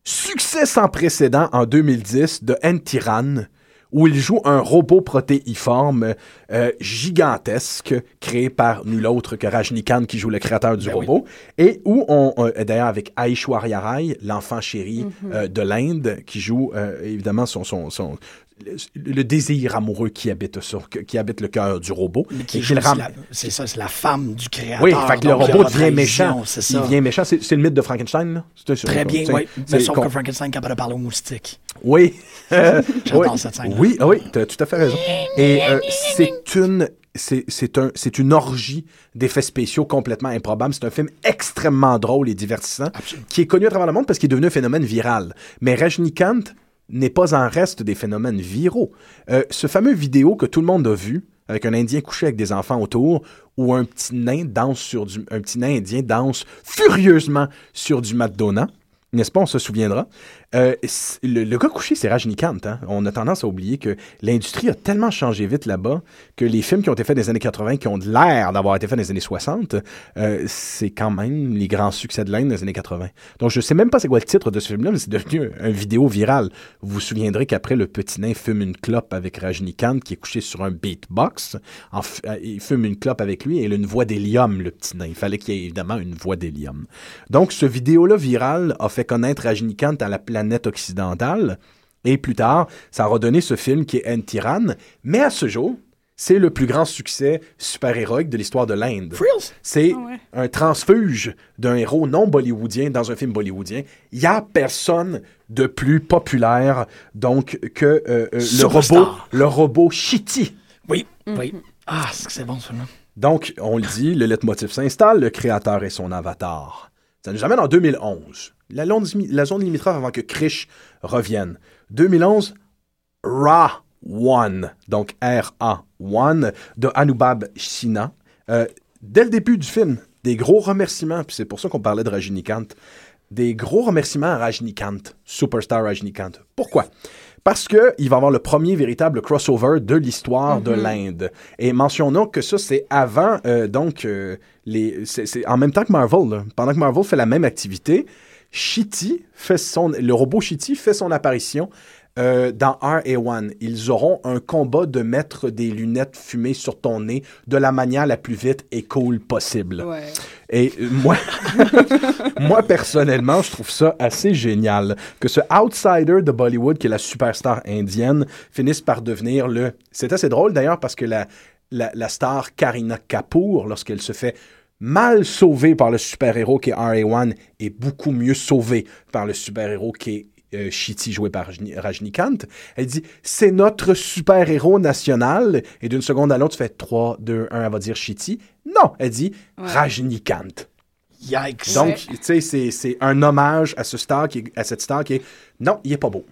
succès sans précédent en 2010 de N-Tyran, où il joue un robot protéiforme euh, gigantesque créé par nul autre que Rajnikant qui joue le créateur du robot et où on euh, d'ailleurs avec Aishwarya Rai l'enfant chéri Mhm. euh, de l'Inde qui joue évidemment son, son, son- le, le désir amoureux qui habite sur, qui habite le cœur du robot Mais qui et joue le aussi ram- la- C'est ça, c'est la femme du créateur. oui, fait que le robot devient méchant. C'est Il ça. devient méchant. C'est le mythe de Frankenstein, là? Très bien, oui. Mais sauf que Frankenstein est capable de parler aux moustiques. Oui. J'adore oui. cette scène. Oui, ah oui, tu as tout à fait raison. Et euh, c'est une. C'est un, c'est une orgie d'effets spéciaux complètement improbables. C'est un film extrêmement drôle et divertissant qui est connu à travers le monde parce qu'il est devenu un phénomène viral. Mais Rajnikant n'est pas en reste des phénomènes viraux. Euh, ce fameux vidéo que tout le monde a vu, avec un Indien couché avec des enfants autour, où un petit nain danse sur du, un petit nain indien danse furieusement sur du Madonna. N'est-ce pas? On se souviendra. Euh, le, gars couché, c'est Rajnikant. hein. On a tendance à oublier que l'industrie a tellement changé vite là-bas que les films qui ont été faits dans les années 80, qui ont l'air d'avoir été faits dans les années 60, euh, c'est quand même les grands succès de l'Inde des années 80. Donc, je sais même pas c'est quoi le titre de ce film-là, mais c'est devenu un, vidéo viral. Vous vous souviendrez qu'après, le petit nain fume une clope avec Rajnikant, qui est couché sur un beatbox. Euh, il fume une clope avec lui et il a une voix d'hélium, le petit nain. Il fallait qu'il y ait évidemment une voix d'hélium. Donc, ce vidéo-là viral a fait connaître Rajnikant à la planète occidentale. Et plus tard, ça a redonné ce film qui est N-Tyran. Mais à ce jour, c'est le plus grand succès super-héroïque de l'histoire de l'Inde. C'est un transfuge d'un héros non bollywoodien dans un film bollywoodien. Il n'y a personne de plus populaire donc que euh, euh, le robot, le robot Shitty. Oui, oui. Ah, c'est que c'est bon, celui-là. Donc, on le dit, le leitmotiv s'installe, le créateur et son avatar. Ça nous amène en 2011. La, zone limitrophe avant que Krish revienne. 2011, Ra One, donc R-A One, de Anubab Sinha. Euh, dès le début du film, des gros remerciements, puis c'est pour ça qu'on parlait de Rajnikant, des gros remerciements à Rajnikant, Superstar Rajnikant. Pourquoi? Parce qu'il va avoir le premier véritable crossover de l'histoire de Mhm. l'Inde. Et mentionnons que ça, c'est avant, euh, donc, euh, les, c'est, c'est en même temps que Marvel. là. Pendant que Marvel fait la même activité, Shitty fait son, le robot Shitty fait son apparition euh, dans RA1. Ils auront un combat de mettre des lunettes fumées sur ton nez de la manière la plus vite et cool possible. Et euh, moi, moi, personnellement, je trouve ça assez génial que ce outsider de Bollywood, qui est la superstar indienne, finisse par devenir le... C'est assez drôle d'ailleurs parce que la, la, la star Karina Kapoor, lorsqu'elle se fait mal sauvée par le super-héros qui est RA1, est beaucoup mieux sauvée par le super-héros qui est euh, Shitty joué par Rajni- Rajnikant. Elle dit c'est notre super-héros national. Et d'une seconde à l'autre, tu fais 3, 2, 1, elle va dire Shitty. Non, elle dit Rajnikant. Yikes. Donc, tu sais, c'est- c'est un hommage à, ce star qui est- à cette star qui est non, il est pas beau.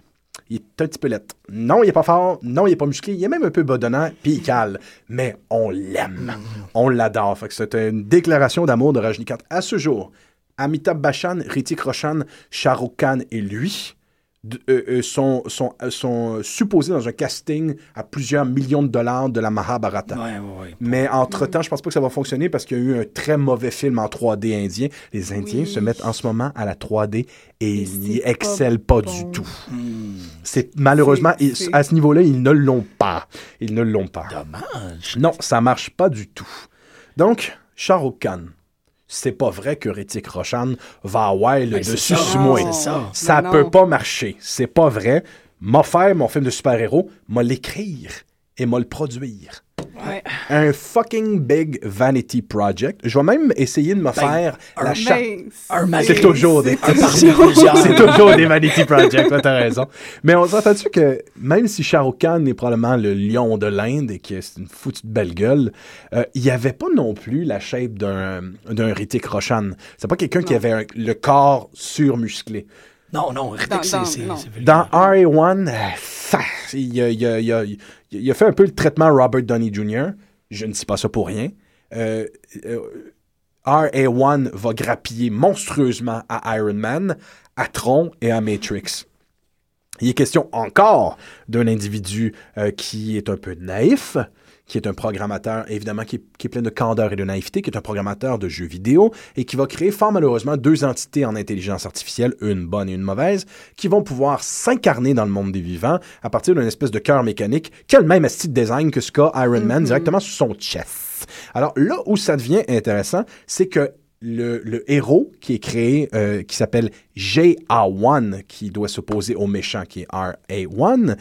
Il est un petit peu laid. Non, il est pas fort. Non, il est pas musclé. Il est même un peu bedonnant, puis il cale. Mais on l'aime. On l'adore. Fait que c'est une déclaration d'amour de Rajnikant. À ce jour, Amitabh Bachchan, Ritik Roshan, Shah Rukh Khan et lui euh, euh, sont, sont, euh, sont supposés dans un casting à plusieurs millions de dollars de la Mahabharata. Ouais, ouais, ouais. Mais entre-temps, je pense pas que ça va fonctionner parce qu'il y a eu un très mauvais film en 3D indien. Les Indiens Oui. se mettent en ce moment à la 3D et Et ils n'y pas excellent pas, bon. du tout. Hmm, C'est malheureusement à ce niveau-là, ils ne l'ont pas. Ils ne l'ont pas. dommage. Non, ça marche pas du tout. Donc, Shah Rukh Khan, c'est pas vrai que Ritik Roshan va avoir le Ben, c'est dessus ça. sur moi. C'est ça. Ça Mais peut non. pas marcher. C'est pas vrai. M'a faire mon film de super-héros, m'a l'écrire et m'a le produire. Ouais. Un fucking big vanity project. Je vais même essayer de me faire la cha- Ben, C'est toujours des... C'est toujours des vanity projects, t'as raison. Mais on s'entend-tu que même si Shah Rukh Khan est probablement le lion de l'Inde et que c'est une foutue de belle gueule, euh, il n'y avait pas non plus la shape d'un d'un Ritik Roshan. C'est pas quelqu'un qui avait un- le corps surmusclé. Non, non, Riddick, Dans- c'est- dans- c'est non. c'est vulgaire. Dans RA1, euh, ça, il, a, il a- il a- il a fait un peu le traitement Robert Downey Jr. Je ne dis pas ça pour rien. Euh, euh, RA1 va grappiller monstrueusement à Iron Man, à Tron et à Matrix. Il est question encore d'un individu euh, qui est un peu naïf, qui est un programmateur, évidemment, qui est, qui est plein de candeur et de naïveté, qui est un programmateur de jeux vidéo et qui va créer fort malheureusement deux entités en intelligence artificielle, une bonne et une mauvaise, qui vont pouvoir s'incarner dans le monde des vivants à partir d'une espèce de cœur mécanique qui a le même style de design que ce qu'a Iron Man directement sur son chest. Alors là où ça devient intéressant, c'est que le, le héros qui est créé, euh, qui s'appelle JA1, qui doit s'opposer au méchant qui est RA1,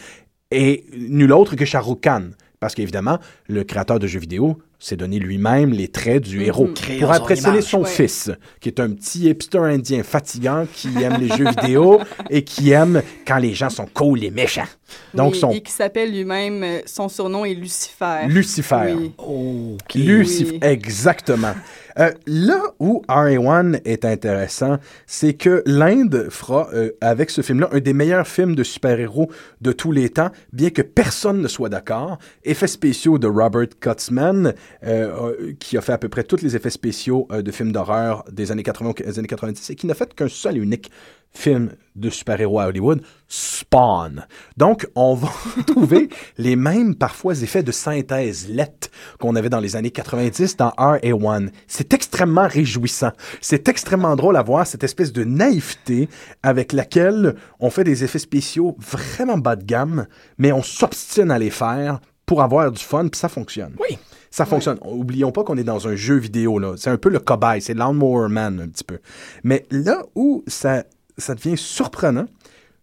est nul autre que Shah Rukh Khan. Parce qu'évidemment, le créateur de jeux vidéo s'est donné lui-même les traits du héros Créé pour son impressionner son ouais. fils, qui est un petit hipster indien fatigant qui aime les jeux vidéo et qui aime quand les gens sont cool et méchants. Donc, Oui, son Et qui s'appelle lui-même, euh, son surnom est Lucifer. Lucifer. Oui. OK. Lucifer, Oui. exactement. Euh, là où RA1 est intéressant, c'est que l'Inde fera, euh, avec ce film-là, un des meilleurs films de super-héros de tous les temps, bien que personne ne soit d'accord. Effets spéciaux de Robert Kurtzman, euh, euh, qui a fait à peu près tous les effets spéciaux de films d'horreur des années 80 aux années 90 et qui n'a fait qu'un seul et unique film de super-héros à Hollywood, Spawn. Donc, on va trouver les mêmes, parfois, effets de synthèse lette qu'on avait dans les années 90 dans R1. C'est extrêmement réjouissant. C'est extrêmement drôle à voir cette espèce de naïveté avec laquelle on fait des effets spéciaux vraiment bas de gamme, mais on s'obstine à les faire pour avoir du fun, puis ça fonctionne. Oui. Ça fonctionne. Oublions pas qu'on est dans un jeu vidéo, là. C'est un peu le cobaye, c'est Lawnmower Man, un petit peu. Mais là où ça, ça devient surprenant,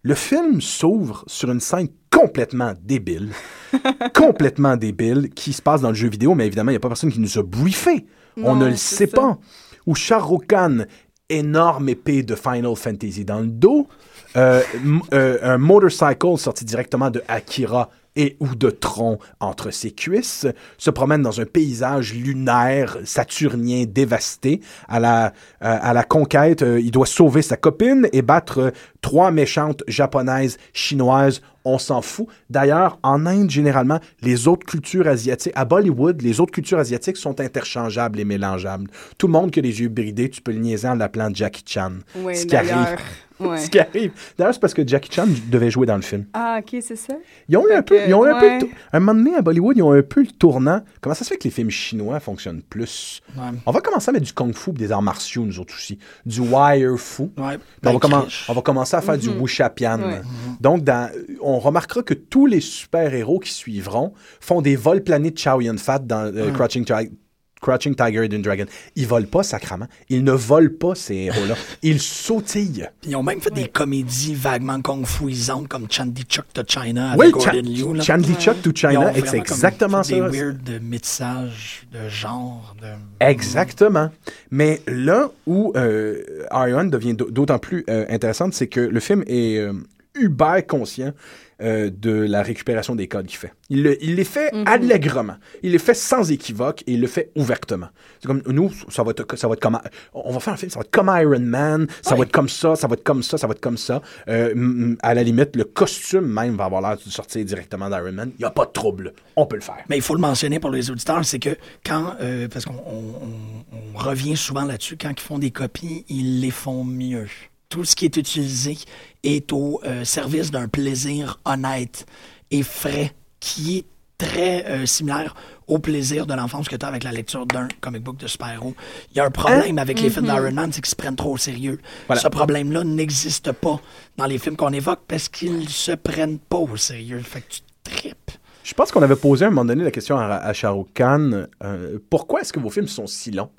le film s'ouvre sur une scène complètement débile, complètement débile, qui se passe dans le jeu vidéo, mais évidemment, il n'y a pas personne qui nous a briefé. On ne le sait ça. pas. Rukh Khan, énorme épée de Final Fantasy dans le dos, euh, euh, un motorcycle sorti directement de Akira et ou de Tron entre ses cuisses, se promène dans un paysage lunaire, saturnien, dévasté. À la, euh, à la conquête, euh, il doit sauver sa copine et battre trois méchantes japonaises, chinoises. On s'en fout. D'ailleurs, en Inde, généralement, les autres cultures asiatiques, à Bollywood, les autres cultures asiatiques sont interchangeables et mélangeables. Tout le monde qui a les yeux bridés, tu peux le niaiser en l'appelant Jackie Chan. Ouais, ce qui arrive. Ouais. Ce qui arrive. D'ailleurs, c'est parce que Jackie Chan devait jouer dans le film. Ah, ok, c'est ça. Ils ont eu un peu, ils ont eu un peu, le un moment donné à Bollywood, ils ont un peu le tournant. Comment ça se fait que les films chinois fonctionnent plus? Ouais. On va commencer à mettre du kung-fu des arts martiaux, nous autres aussi. Du wire fu. Ouais. Puis on, va Ben, Krish. on va commencer à faire du Mhm. wuxia-pian. Ouais. Donc, dans- on remarquera que tous les super-héros qui suivront font des vols planés de Chow Yun-Fat dans euh, Crouching, Ti- Crouching Tiger, Hidden Dragon. Ils volent pas, sacrament. Ils ne volent pas, ces héros-là. Ils sautillent. Ils ont même fait des comédies vaguement kung-fuisantes comme Chandy Chuck to China avec Oui, Gordon Chan- Liu. là. Chandy Chuck to China, c'est exactement ça. Des weird de métissage de genre. De... Exactement. Mais là où euh, Arion devient d'autant plus euh, intéressante, c'est que le film est euh, uber conscient euh, de la récupération des codes qu'il fait. Il, le- il les fait allègrement. Il les fait sans équivoque et il le fait ouvertement. C'est comme nous, ça va être, ça va être comme on va faire un film, ça va être comme Iron Man, ça va être comme ça, ça va être comme ça, ça va être comme ça. Euh, à la limite, le costume même va avoir l'air de sortir directement d'Iron Man. Il n'y a pas de trouble. On peut le faire. Mais il faut le mentionner pour les auditeurs, c'est que quand, euh, parce qu'on on- on- on revient souvent là-dessus, quand ils font des copies, ils les font mieux. Tout ce qui est utilisé est au euh, service d'un plaisir honnête et frais qui est très euh, similaire au plaisir de l'enfance que tu as avec la lecture d'un comic book de super-héros. Il y a un problème avec les films d'Iron Man, c'est qu'ils se prennent trop au sérieux. Voilà. Ce problème-là n'existe pas dans les films qu'on évoque parce qu'ils se prennent pas au sérieux. Fait que tu tripes. Je pense qu'on avait posé à un moment donné la question à, à Khan euh, pourquoi est-ce que vos films sont si longs?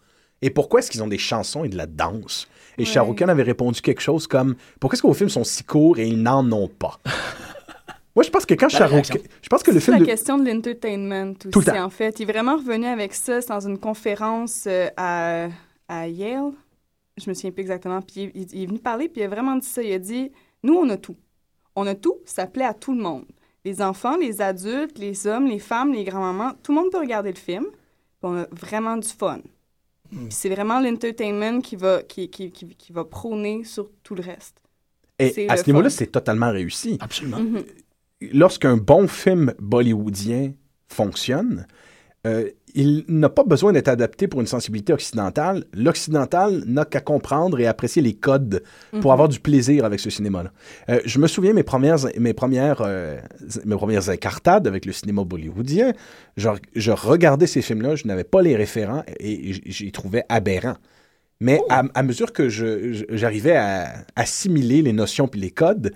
Et pourquoi est-ce qu'ils ont des chansons et de la danse? Et Shah Rukh Khan avait répondu quelque chose comme pourquoi est-ce que vos films sont si courts et ils n'en ont pas? Moi, je pense que quand Shah Rukh je pense que le C'est film la de- question de l'entertainment aussi, Tout le temps. en fait. Il est vraiment revenu avec ça c'est dans une conférence euh, à, à Yale. Je me souviens plus exactement. Puis il, il est venu parler, puis il a vraiment dit ça. Il a dit Nous, on a tout. On a tout, ça plaît à tout le monde. Les enfants, les adultes, les hommes, les femmes, les grands-mamans, tout le monde peut regarder le film. Puis on a vraiment du fun. C'est vraiment l'entertainment qui va, qui, qui, qui, qui va prôner sur tout le reste. et à ce niveau-là, c'est totalement réussi. Absolument. Mhm. lorsqu'un bon film bollywoodien fonctionne, euh, il n'a pas besoin d'être adapté pour une sensibilité occidentale. L'occidental n'a qu'à comprendre et apprécier les codes pour avoir du plaisir avec ce cinéma-là. Euh, je me souviens mes premières, mes premières, euh, mes premières incartades avec le cinéma bollywoodien. Je, je regardais ces films-là, je n'avais pas les référents et j'y trouvais aberrants. Mais à, à mesure que j'arrivais à assimiler les notions puis les codes,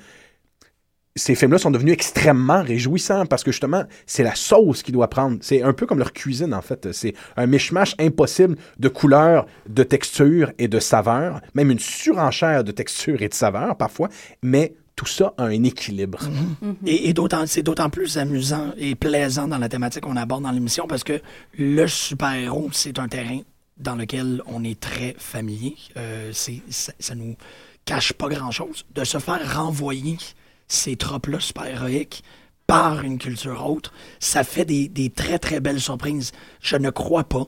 ces films-là sont devenus extrêmement réjouissants parce que justement, c'est la sauce qui doit prendre. C'est un peu comme leur cuisine, en fait. C'est un mishmash impossible de couleurs, de textures et de saveurs, même une surenchère de textures et de saveurs parfois, mais tout ça a un équilibre. Et, et d'autant, c'est d'autant plus amusant et plaisant dans la thématique qu'on aborde dans l'émission parce que le super-héros, c'est un terrain dans lequel on est très familier. Euh, c'est, ça, ça nous cache pas grand-chose. De se faire renvoyer ces tropes-là super-héroïques par une culture autre, ça fait des, des très, très belles surprises. Je ne crois pas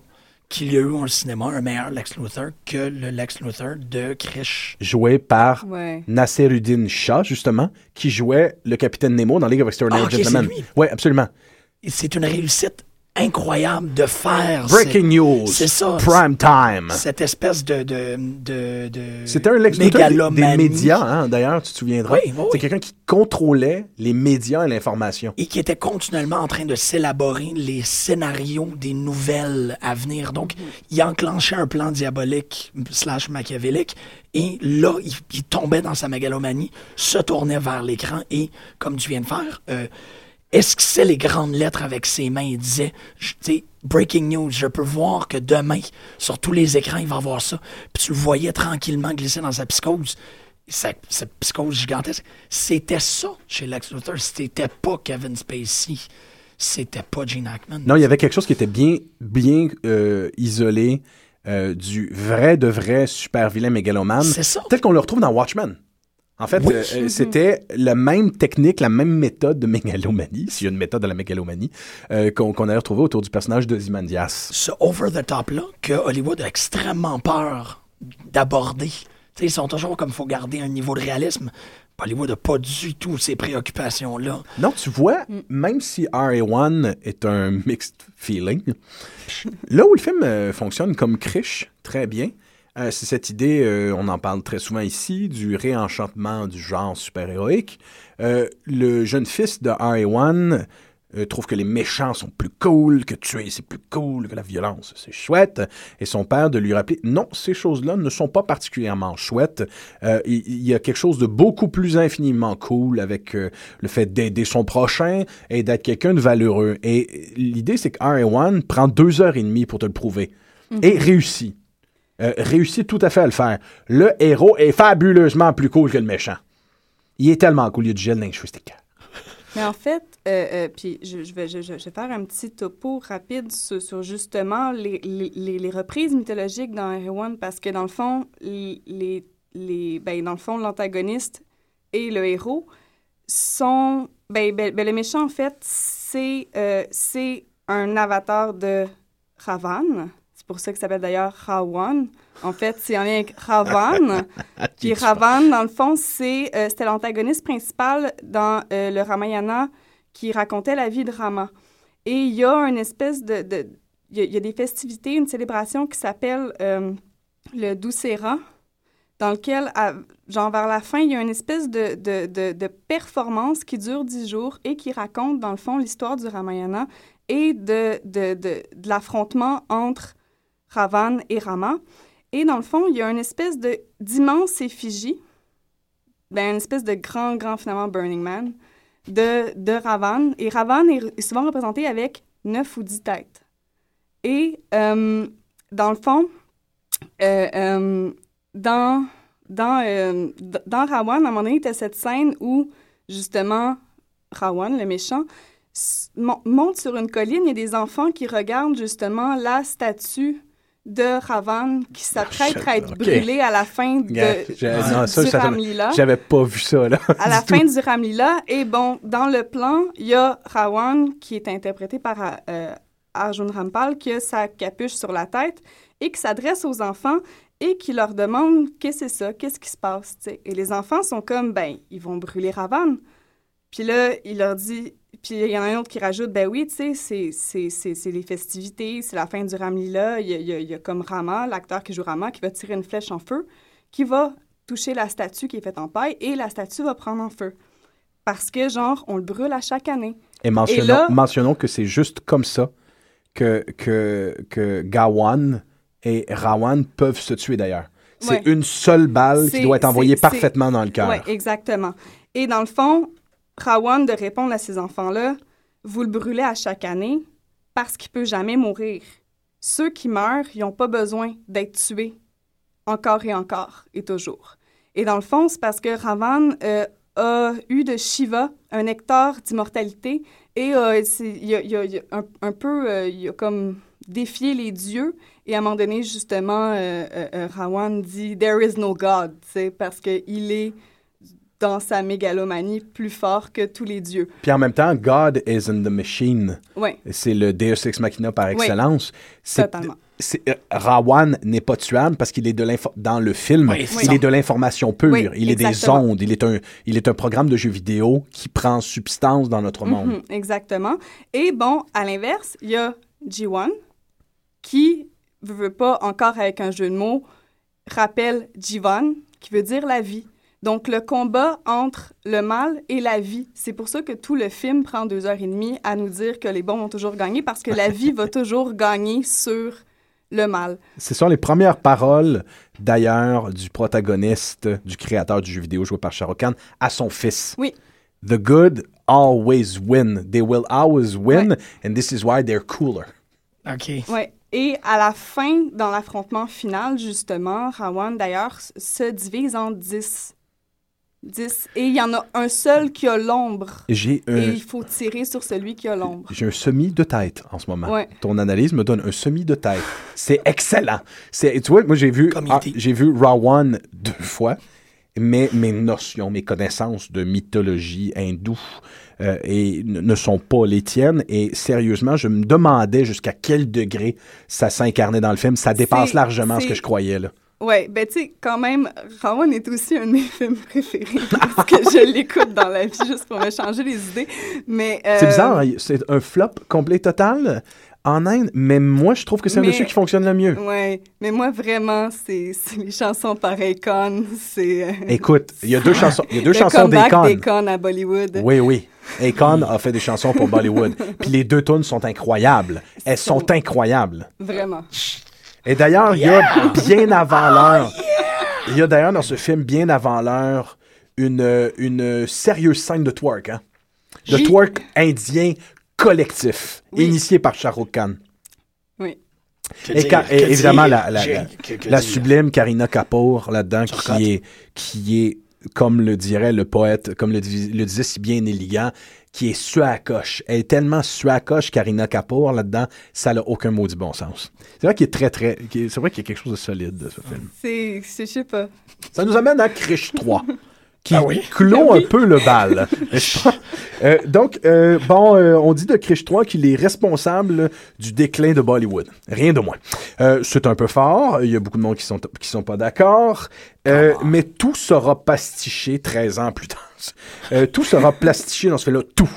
qu'il y a eu au cinéma un meilleur Lex Luthor que le Lex Luthor de Krish. Joué par Ouais. Nasseruddin Shah, justement, qui jouait le capitaine Nemo dans League of Extraordinary Ah, Gentlemen. Oui, absolument. C'est une réussite incroyable de faire Breaking news. c'est ça. Prime time. cette espèce de de de, de C'était un Lex Luthor des- médias, hein, d'ailleurs, tu te souviendras. Oui, oui, oui. C'est quelqu'un qui contrôlait les médias et l'information. et qui était continuellement en train de s'élaborer les scénarios des nouvelles à venir. Donc, il enclenchait un plan diabolique slash machiavélique et là, il, il tombait dans sa mégalomanie, se tournait vers l'écran et, comme tu viens de faire, euh, esquissait les grandes lettres avec ses mains et disait, tu sais, breaking news, je peux voir que demain, sur tous les écrans, il va voir ça. Puis tu le voyais tranquillement glisser dans sa psychose. Sa, sa psychose gigantesque. C'était ça chez Lex Luthor. C'était pas Kevin Spacey. C'était pas Gene Hackman. Non, il y avait quelque chose qui était bien, bien euh, isolé euh, du vrai de vrai super vilain mégalomane, C'est ça. tel qu'on le retrouve dans Watchmen. En fait, Oui. euh, c'était la même technique, la même méthode de mégalomanie, s'il y a une méthode de la mégalomanie, euh, qu'on qu'on avait retrouvé autour du personnage de Zimandias. ce over-the-top-là que Hollywood a extrêmement peur d'aborder. Ils sont toujours comme il faut garder un niveau de réalisme. Hollywood n'a pas du tout ces préoccupations-là. Non, tu vois, même si RA1 est un mixed feeling, là où le film euh, fonctionne comme Krish, très bien, euh, c'est cette idée, euh, on en parle très souvent ici, du réenchantement du genre super-héroïque. Euh, le jeune fils de RA1 euh, trouve que les méchants sont plus cool, que tuer c'est plus cool, que la violence c'est chouette, et son père de lui rappeler non, ces choses-là ne sont pas particulièrement chouettes. Il, y a quelque chose de beaucoup plus infiniment cool avec le fait d'aider son prochain et d'être quelqu'un de valeureux. Et l'idée c'est que RA1 prend deux heures et demie pour te le prouver et réussit. Euh, réussit tout à fait à le faire. Le héros est fabuleusement plus cool que le méchant. Il est tellement cool, il y a du gel dans les. Mais en fait, euh, euh, puis je, vais, je, vais faire un petit topo rapide sur, sur justement les, les, reprises mythologiques dans Hero parce que dans le fond, les, les, ben, dans le fond, l'antagoniste et le héros sont, ben, ben, ben, le méchant en fait, c'est euh, un avatar de Ravan. Pour ça qu'il s'appelle d'ailleurs Rawan. En fait, c'est en lien avec Ravan. Puis Ravan, dans le fond, c'est, euh, c'était l'antagoniste principal dans euh, le Ramayana qui racontait la vie de Rama. Et il y a une espèce de... il y, a- il y a des festivités, une célébration qui s'appelle euh, le Dussehra. dans lequel, à- genre vers la fin, il y a une espèce de, de, de, de performance qui dure dix jours et qui raconte, dans le fond, l'histoire du Ramayana et de, de, de, de l'affrontement entre Ravan et Rama. Et dans le fond, il y a une espèce de d'immense effigie, ben, une espèce de grand, grand, finalement, Burning Man de, de Ravan. Et Ravan est, souvent représenté avec neuf ou dix têtes. Et euh, dans le fond, euh, euh, dans, dans, dans à un moment donné, il y a cette scène où, justement, Rawan, le méchant, monte sur une colline. Il y a des enfants qui regardent, justement, la statue de Ravan qui s'apprête à être Ok. brûlée à la fin de, Yeah, j'ai- non, ça, du ça, Ramlila J'avais pas vu ça, là. à la tout. fin du Ramlila. Et bon, dans le plan, il y a Rawan qui est interprété par euh, Arjun Rampal qui a sa capuche sur la tête et qui s'adresse aux enfants et qui leur demande qu'est-ce que c'est ça, qu'est-ce qui se passe. Et les enfants sont comme, ben, ils vont brûler Ravan. Puis là, il leur dit, puis il y en a un autre qui rajoute, ben oui, tu sais, c'est- c'est- c'est c'est les festivités, c'est la fin du Ramlila. Il y y a- il y a comme Rama, l'acteur qui joue Rama, qui va tirer une flèche en feu, qui va toucher la statue qui est faite en paille et la statue va prendre en feu. Parce que, genre, on le brûle à chaque année. Et mentionnons, Et là- mentionnons que c'est juste comme ça que, que, que Gawan et Rawan peuvent se tuer d'ailleurs. C'est Ouais. une seule balle qui doit être envoyée parfaitement dans le cœur. Oui, exactement. Et dans le fond, Rawan de répondre à ces enfants-là, vous le brûlez à chaque année parce qu'il peut jamais mourir. Ceux qui meurent, ils n'ont pas besoin d'être tués encore et encore et toujours. Et dans le fond, c'est parce que Ravan euh, a eu de Shiva un nectar d'immortalité et euh, il a, un, peu, euh, il a comme défié les dieux. Et à un moment donné, justement, euh, euh, Rawan dit « There is no God », parce qu'il est dans sa mégalomanie plus fort que tous les dieux. Puis en même temps, God is in the machine. Ouais. C'est le Deus Ex Machina par excellence. C'est- totalement. euh, Rawan n'est pas tuable parce qu'il est de l'info- dans le film, Oui, il est de l'information pure. Oui, il est des ondes. Il est un, il est un programme de jeu vidéo qui prend substance dans notre monde. Mhm, exactement. Et bon, à l'inverse, il y a G1 qui, veut, veut pas, encore avec un jeu de mots, rappelle Jivan, qui veut dire la vie. Donc, le combat entre le mal et la vie. C'est pour ça que tout le film prend deux heures et demie à nous dire que les bons vont toujours gagner, parce que la vie va toujours gagner sur le mal. Ce sont les premières paroles, d'ailleurs, du protagoniste, du créateur du jeu vidéo joué par Shah Khan, à son fils. Oui. The good always win. They will always win, and this is why they're cooler. OK. Ouais. Et à la fin, dans l'affrontement final, justement, Rawan, d'ailleurs, se divise en 10. 10. Et il y en a un seul qui a l'ombre. J'ai Et un, il faut tirer sur celui qui a l'ombre. j'ai un semi de tête en ce moment. Ouais. Ton analyse me donne un semi de tête. C'est excellent. C'est, tu vois, moi j'ai vu, ah, E.T.. j'ai vu Rawan deux fois, mais mes notions, mes connaissances de mythologie hindoue euh, et ne sont pas les tiennes. Et sérieusement, je me demandais jusqu'à quel degré ça s'incarnait dans le film. Ça dépasse largement ce que je croyais là. Ouais, ben tu sais, quand même, Rawan est aussi un de mes films préférés parce que je l'écoute dans la vie juste pour me changer les idées. Mais. C'est euh, bizarre, hein, c'est un flop complet total en Inde, mais moi je trouve que c'est un de ceux qui fonctionne le mieux. Ouais, mais moi vraiment, c'est c'est les chansons par Akon, c'est. euh, Écoute, il y a deux chansons, il y a deux le chansons d'Akon à Bollywood. Oui, oui. Akon a fait des chansons pour Bollywood. Puis les deux tunes sont incroyables. Elles sont incroyables. Vraiment. Et d'ailleurs, il y a bien avant l'heure, il y a d'ailleurs dans ce film, bien avant l'heure, une, euh, une sérieuse scène de twerk. Hein? De twerk indien collectif, Oui. initié par Shah Rukh Khan. Oui. Que Et, dire, que évidemment, dire, la, la, j'ai- la- que- que la dire. sublime Karina Kapoor là-dedans, Turcotte. qui est, qui est, comme le dirait le poète, comme le, dis- le disait si bien Nelligan, qui est suacoche. Elle est tellement suacoche, Karina Kapoor, là-dedans, ça n'a aucun mot du bon sens. C'est vrai qu'il est très, très. C'est vrai qu'il y a quelque chose de solide de ce film. C'est, je sais pas. Ça nous amène à Krish 3. Qui Ah oui? clôt un peu le bal. pas? Euh, donc, euh, bon, euh, on dit de Krish 3 qu'il est responsable du déclin de Bollywood. Rien de moins. C'est un peu fort. Il y a beaucoup de monde qui sont, qui sont pas d'accord. Mais tout sera pastiché 13 ans plus tard. Tout sera plastiché dans ce film-là. Tout.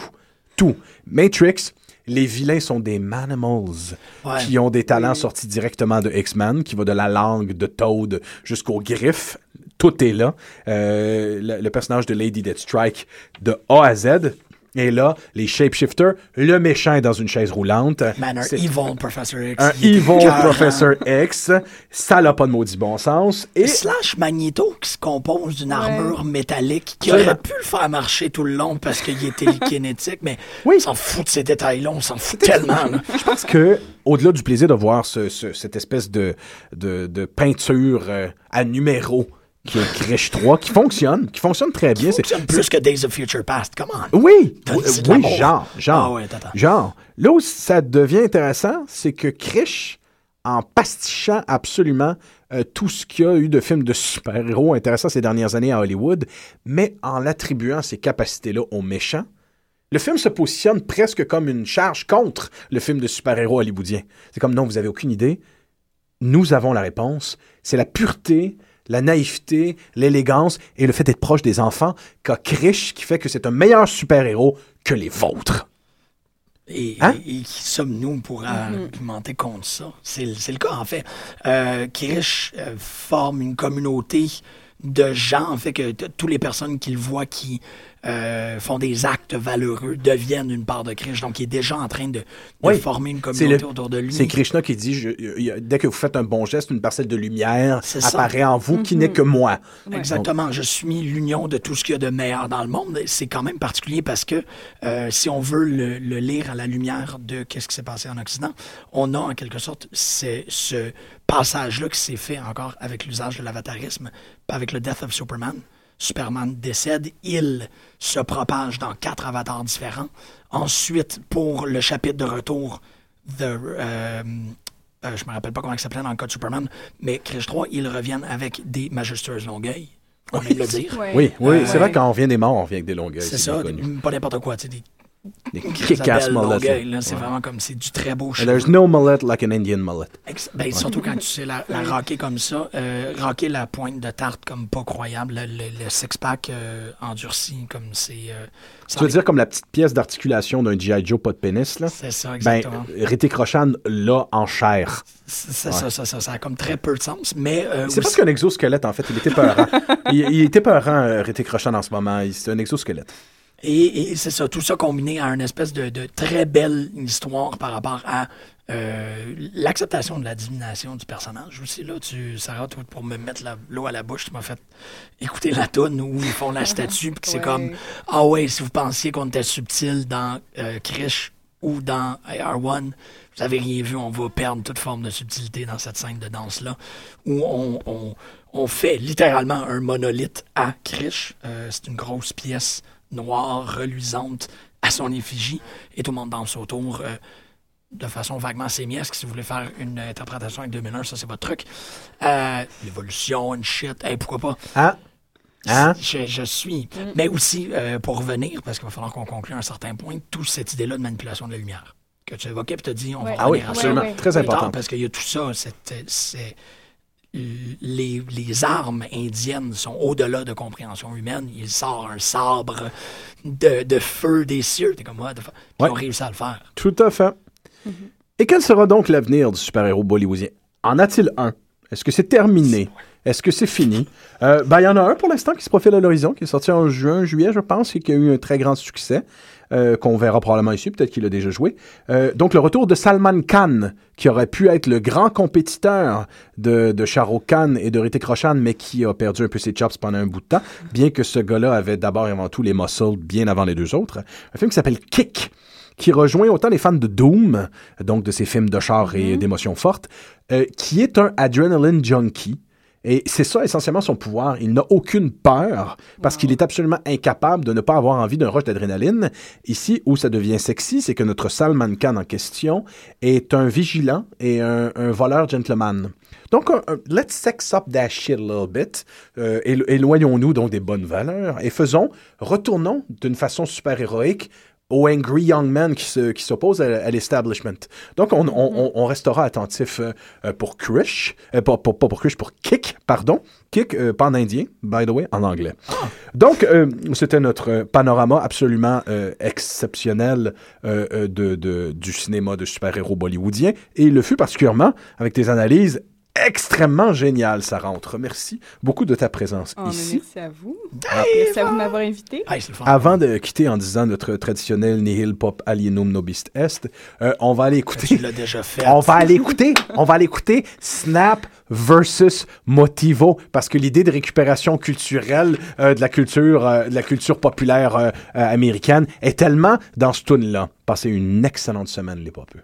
Tout. Matrix, les vilains sont des manimals Ouais. qui ont des talents sortis directement de X-Men, qui va de la langue de Toad jusqu'aux griffes. tout est là. Euh, le, le personnage de Lady Deathstrike de A à Z. Et là, les shapeshifters, le méchant est dans une chaise roulante. Man, un evil Professor X. un evil. Professor X. Ça n'a pas de maudit bon sens. Et Slash Magneto qui se compose d'une armure métallique qui aurait pu le faire marcher tout le long parce qu'il est télékinétique, mais Oui. on s'en fout de ces détails-là, on s'en fout tellement. là. je pense que, au-delà du plaisir de voir ce- ce- cette espèce de, de, de peinture euh, à numéro qui est Krish 3, qui fonctionne, qui fonctionne très bien. C'est- fonctionne plus que Days of Future Past, come on. Oui, oui, genre, genre, Ah ouais, genre. Là où ça devient intéressant, c'est que Krish, en pastichant absolument euh, tout ce qu'il y a eu de films de super-héros intéressants ces dernières années à Hollywood, mais en l'attribuant ces capacités-là aux méchants, le film se positionne presque comme une charge contre le film de super-héros hollywoodien. C'est comme non, vous avez aucune idée. Nous avons la réponse. C'est la pureté, la naïveté, l'élégance et le fait d'être proche des enfants qu'a Krish qui fait que c'est un meilleur super-héros que les vôtres. Et, Hein? et- et qui sommes-nous pour argumenter contre ça? C'est le- cas, en fait. Euh, Kirish euh, forme une communauté de gens, en fait, que toutes les personnes qu'il voit qui euh, font des actes valeureux deviennent une part de Krish. Donc, il est déjà en train de, de Oui. former une C'est communauté le- autour de lui. C'est Krishna qui dit je- dès que vous faites un bon geste, une parcelle de lumière apparaît en vous qui n'est que moi. Exactement. Je suis l'union de tout ce qu'il y a de meilleur dans le monde. C'est quand même particulier parce que euh, si on veut le, le lire à la lumière de qu'est-ce qui s'est passé en Occident, on a en quelque sorte ce passage-là qui s'est fait encore avec l'usage de l'avatarisme, avec le Death of Superman. Superman décède, il se propage dans quatre avatars différents. Ensuite, pour le chapitre de retour, The, euh, euh, je me rappelle pas comment il s'appelait dans le cas de Superman, mais Krish 3, ils reviennent avec des majestueuses longueuils. On vient de le dire. Oui, oui, Euh, c'est vrai quand on vient des morts, on vient avec des longueuils. C'est ça, connu. pas n'importe quoi, tu sais, des Des kick-ass mullets. là, c'est Ouais. vraiment comme, c'est du très beau cheveu. There's no mullet like an Indian mullet. Ex- Ben, Surtout quand tu sais la, la rocker comme ça, euh, rocker la pointe de tarte comme pas croyable, le, le- le six-pack euh, endurci comme c'est... euh, ça Tu veux dire comme la petite pièce d'articulation d'un G.I. Joe pas de pénis, là? C'est ça, Ben, exactement. Rittik Roshan l'a en chair. C'est ça, ça, ça, ça a comme très peu de sens, mais... euh, C'est aussi- pas qu'un exosquelette, en fait. Il était peurant. il, il était peurant, euh, Rittik Roshan, en ce moment. C'est un exosquelette. Et, et c'est ça, tout ça combiné à une espèce de, de très belle histoire par rapport à euh, l'acceptation de la divination du personnage aussi. Là, tu, Sarah, toi, pour me mettre l'eau à la bouche, tu m'as fait écouter la toune où ils font la statue, puis c'est Ouais. comme Ah ouais, si vous pensiez qu'on était subtil dans euh, Krish ou dans AR1, vous avez rien vu, on va perdre toute forme de subtilité dans cette scène de danse-là, où on, on- on fait littéralement un monolithe à Krish. Euh, c'est une grosse pièce noire, reluisante, à son effigie, et tout le monde danse autour. euh, de façon vaguement sémiesque, si vous voulez faire une interprétation avec 2001, ça c'est votre truc. Euh, L'évolution, une shit, hey, pourquoi pas? Hein? Hein? Je, je suis. Mais aussi, euh, pour revenir, parce qu'il va falloir qu'on conclue à un certain point, toute cette idée-là de manipulation de la lumière que tu évoquais, puis tu as dit, on Ouais. va Ah oui, revenir à ça absolument. Ouais, ouais. Très important. parce qu'il y a tout ça, c'est, c'est- les, les armes indiennes sont au-delà de compréhension humaine. Il sort un sabre de, de feu des cieux. T'es comme, fuck? Puis Ouais. ils ont réussi à le faire. Tout à fait. Et quel sera donc l'avenir du super-héros bollywoodien? En a-t-il un? Est-ce que c'est terminé? Est-ce que c'est fini? Euh, ben, il y en a un pour l'instant qui se profile à l'horizon, qui est sorti en juin, juillet, je pense, et qui a eu un très grand succès, euh, qu'on verra probablement ici, peut-être qu'il a déjà joué. Euh, donc, le retour de Salman Khan, qui aurait pu être le grand compétiteur de, de Shah Rukh Khan et de Hrithik Roshan, mais qui a perdu un peu ses chops pendant un bout de temps, bien que ce gars-là avait d'abord et avant tout les muscles bien avant les deux autres. Un film qui s'appelle Kick, qui rejoint autant les fans de Doom, donc de ces films de char et d'émotions fortes, euh, qui est un adrenaline junkie. Et c'est ça essentiellement son pouvoir. Il n'a aucune peur parce qu'il est absolument incapable de ne pas avoir envie d'un rush d'adrénaline. Ici, où ça devient sexy, c'est que notre Salman Khan en question est un vigilant et un, un voleur gentleman. Donc, un- un- let's sex up that shit a little bit. Euh, élo- Éloignons-nous donc des bonnes valeurs et faisons, retournons d'une façon super héroïque au angry young man qui se- qui s'oppose à, à l'establishment. Donc, on, on- on- on restera attentif euh, euh, pour Krish, euh, pas, pas- pas pour Krish, pour Kick, pardon. Kick, euh, pas en indien, by the way, en anglais. Donc, euh, c'était notre panorama absolument exceptionnel de, de- du cinéma de super-héros bollywoodien, et il le fut particulièrement avec des analyses extrêmement génial, ça rentre. Merci beaucoup de ta présence oh, ici. Merci à vous. Ah, merci à vous de m'avoir invité. Avant de quitter en disant notre traditionnel nihil pop alienum nobist est, euh, on va aller écouter. Tu l'as déjà fait. On va aller écouter. on va aller écouter Snap versus Motivo parce que l'idée de récupération culturelle euh, de la culture euh, la culture populaire américaine est tellement dans ce tune là. Passez une excellente semaine les popeux.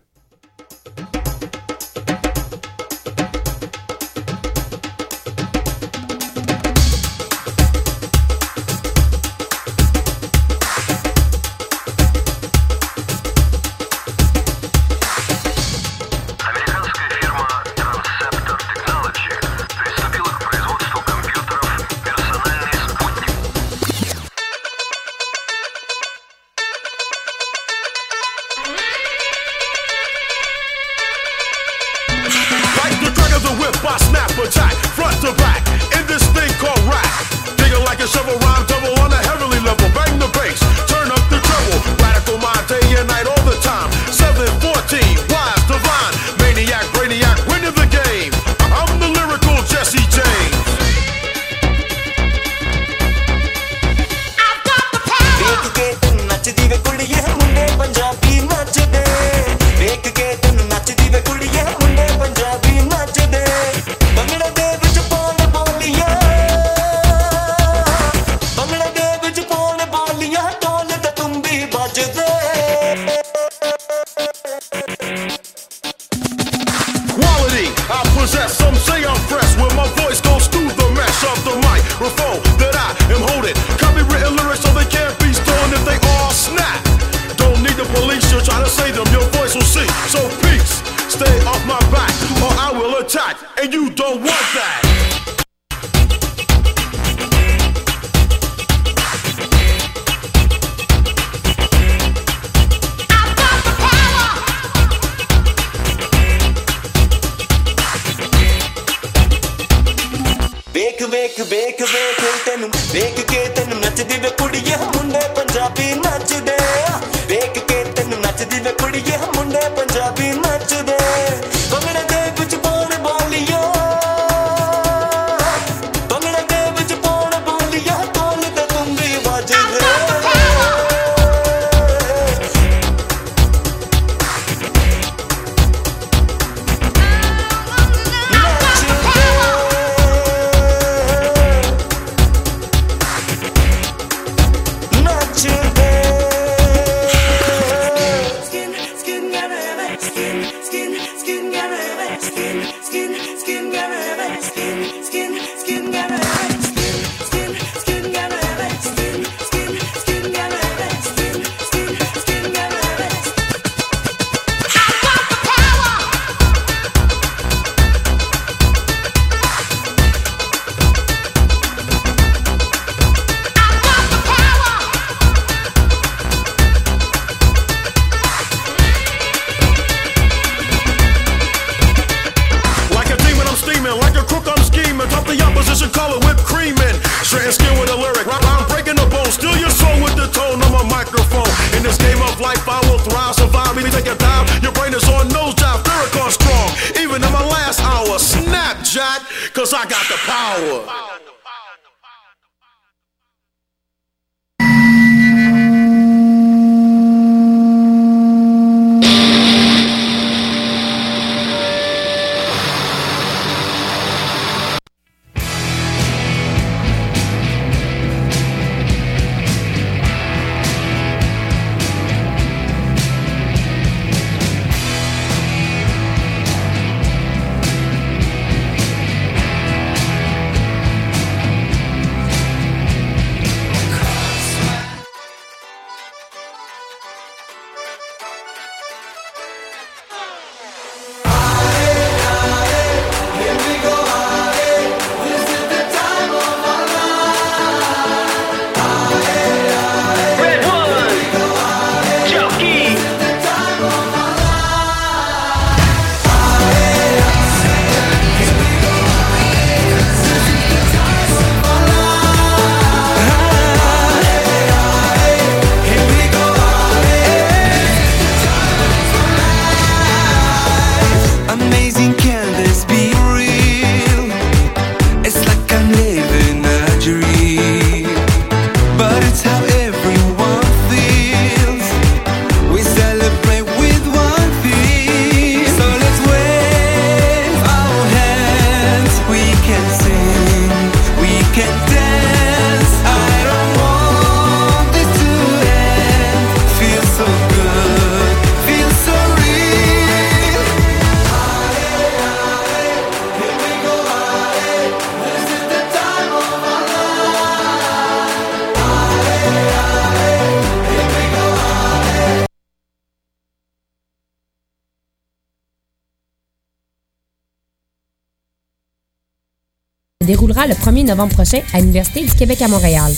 1er novembre prochain à l'Université du Québec à Montréal.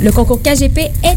Le concours KGP est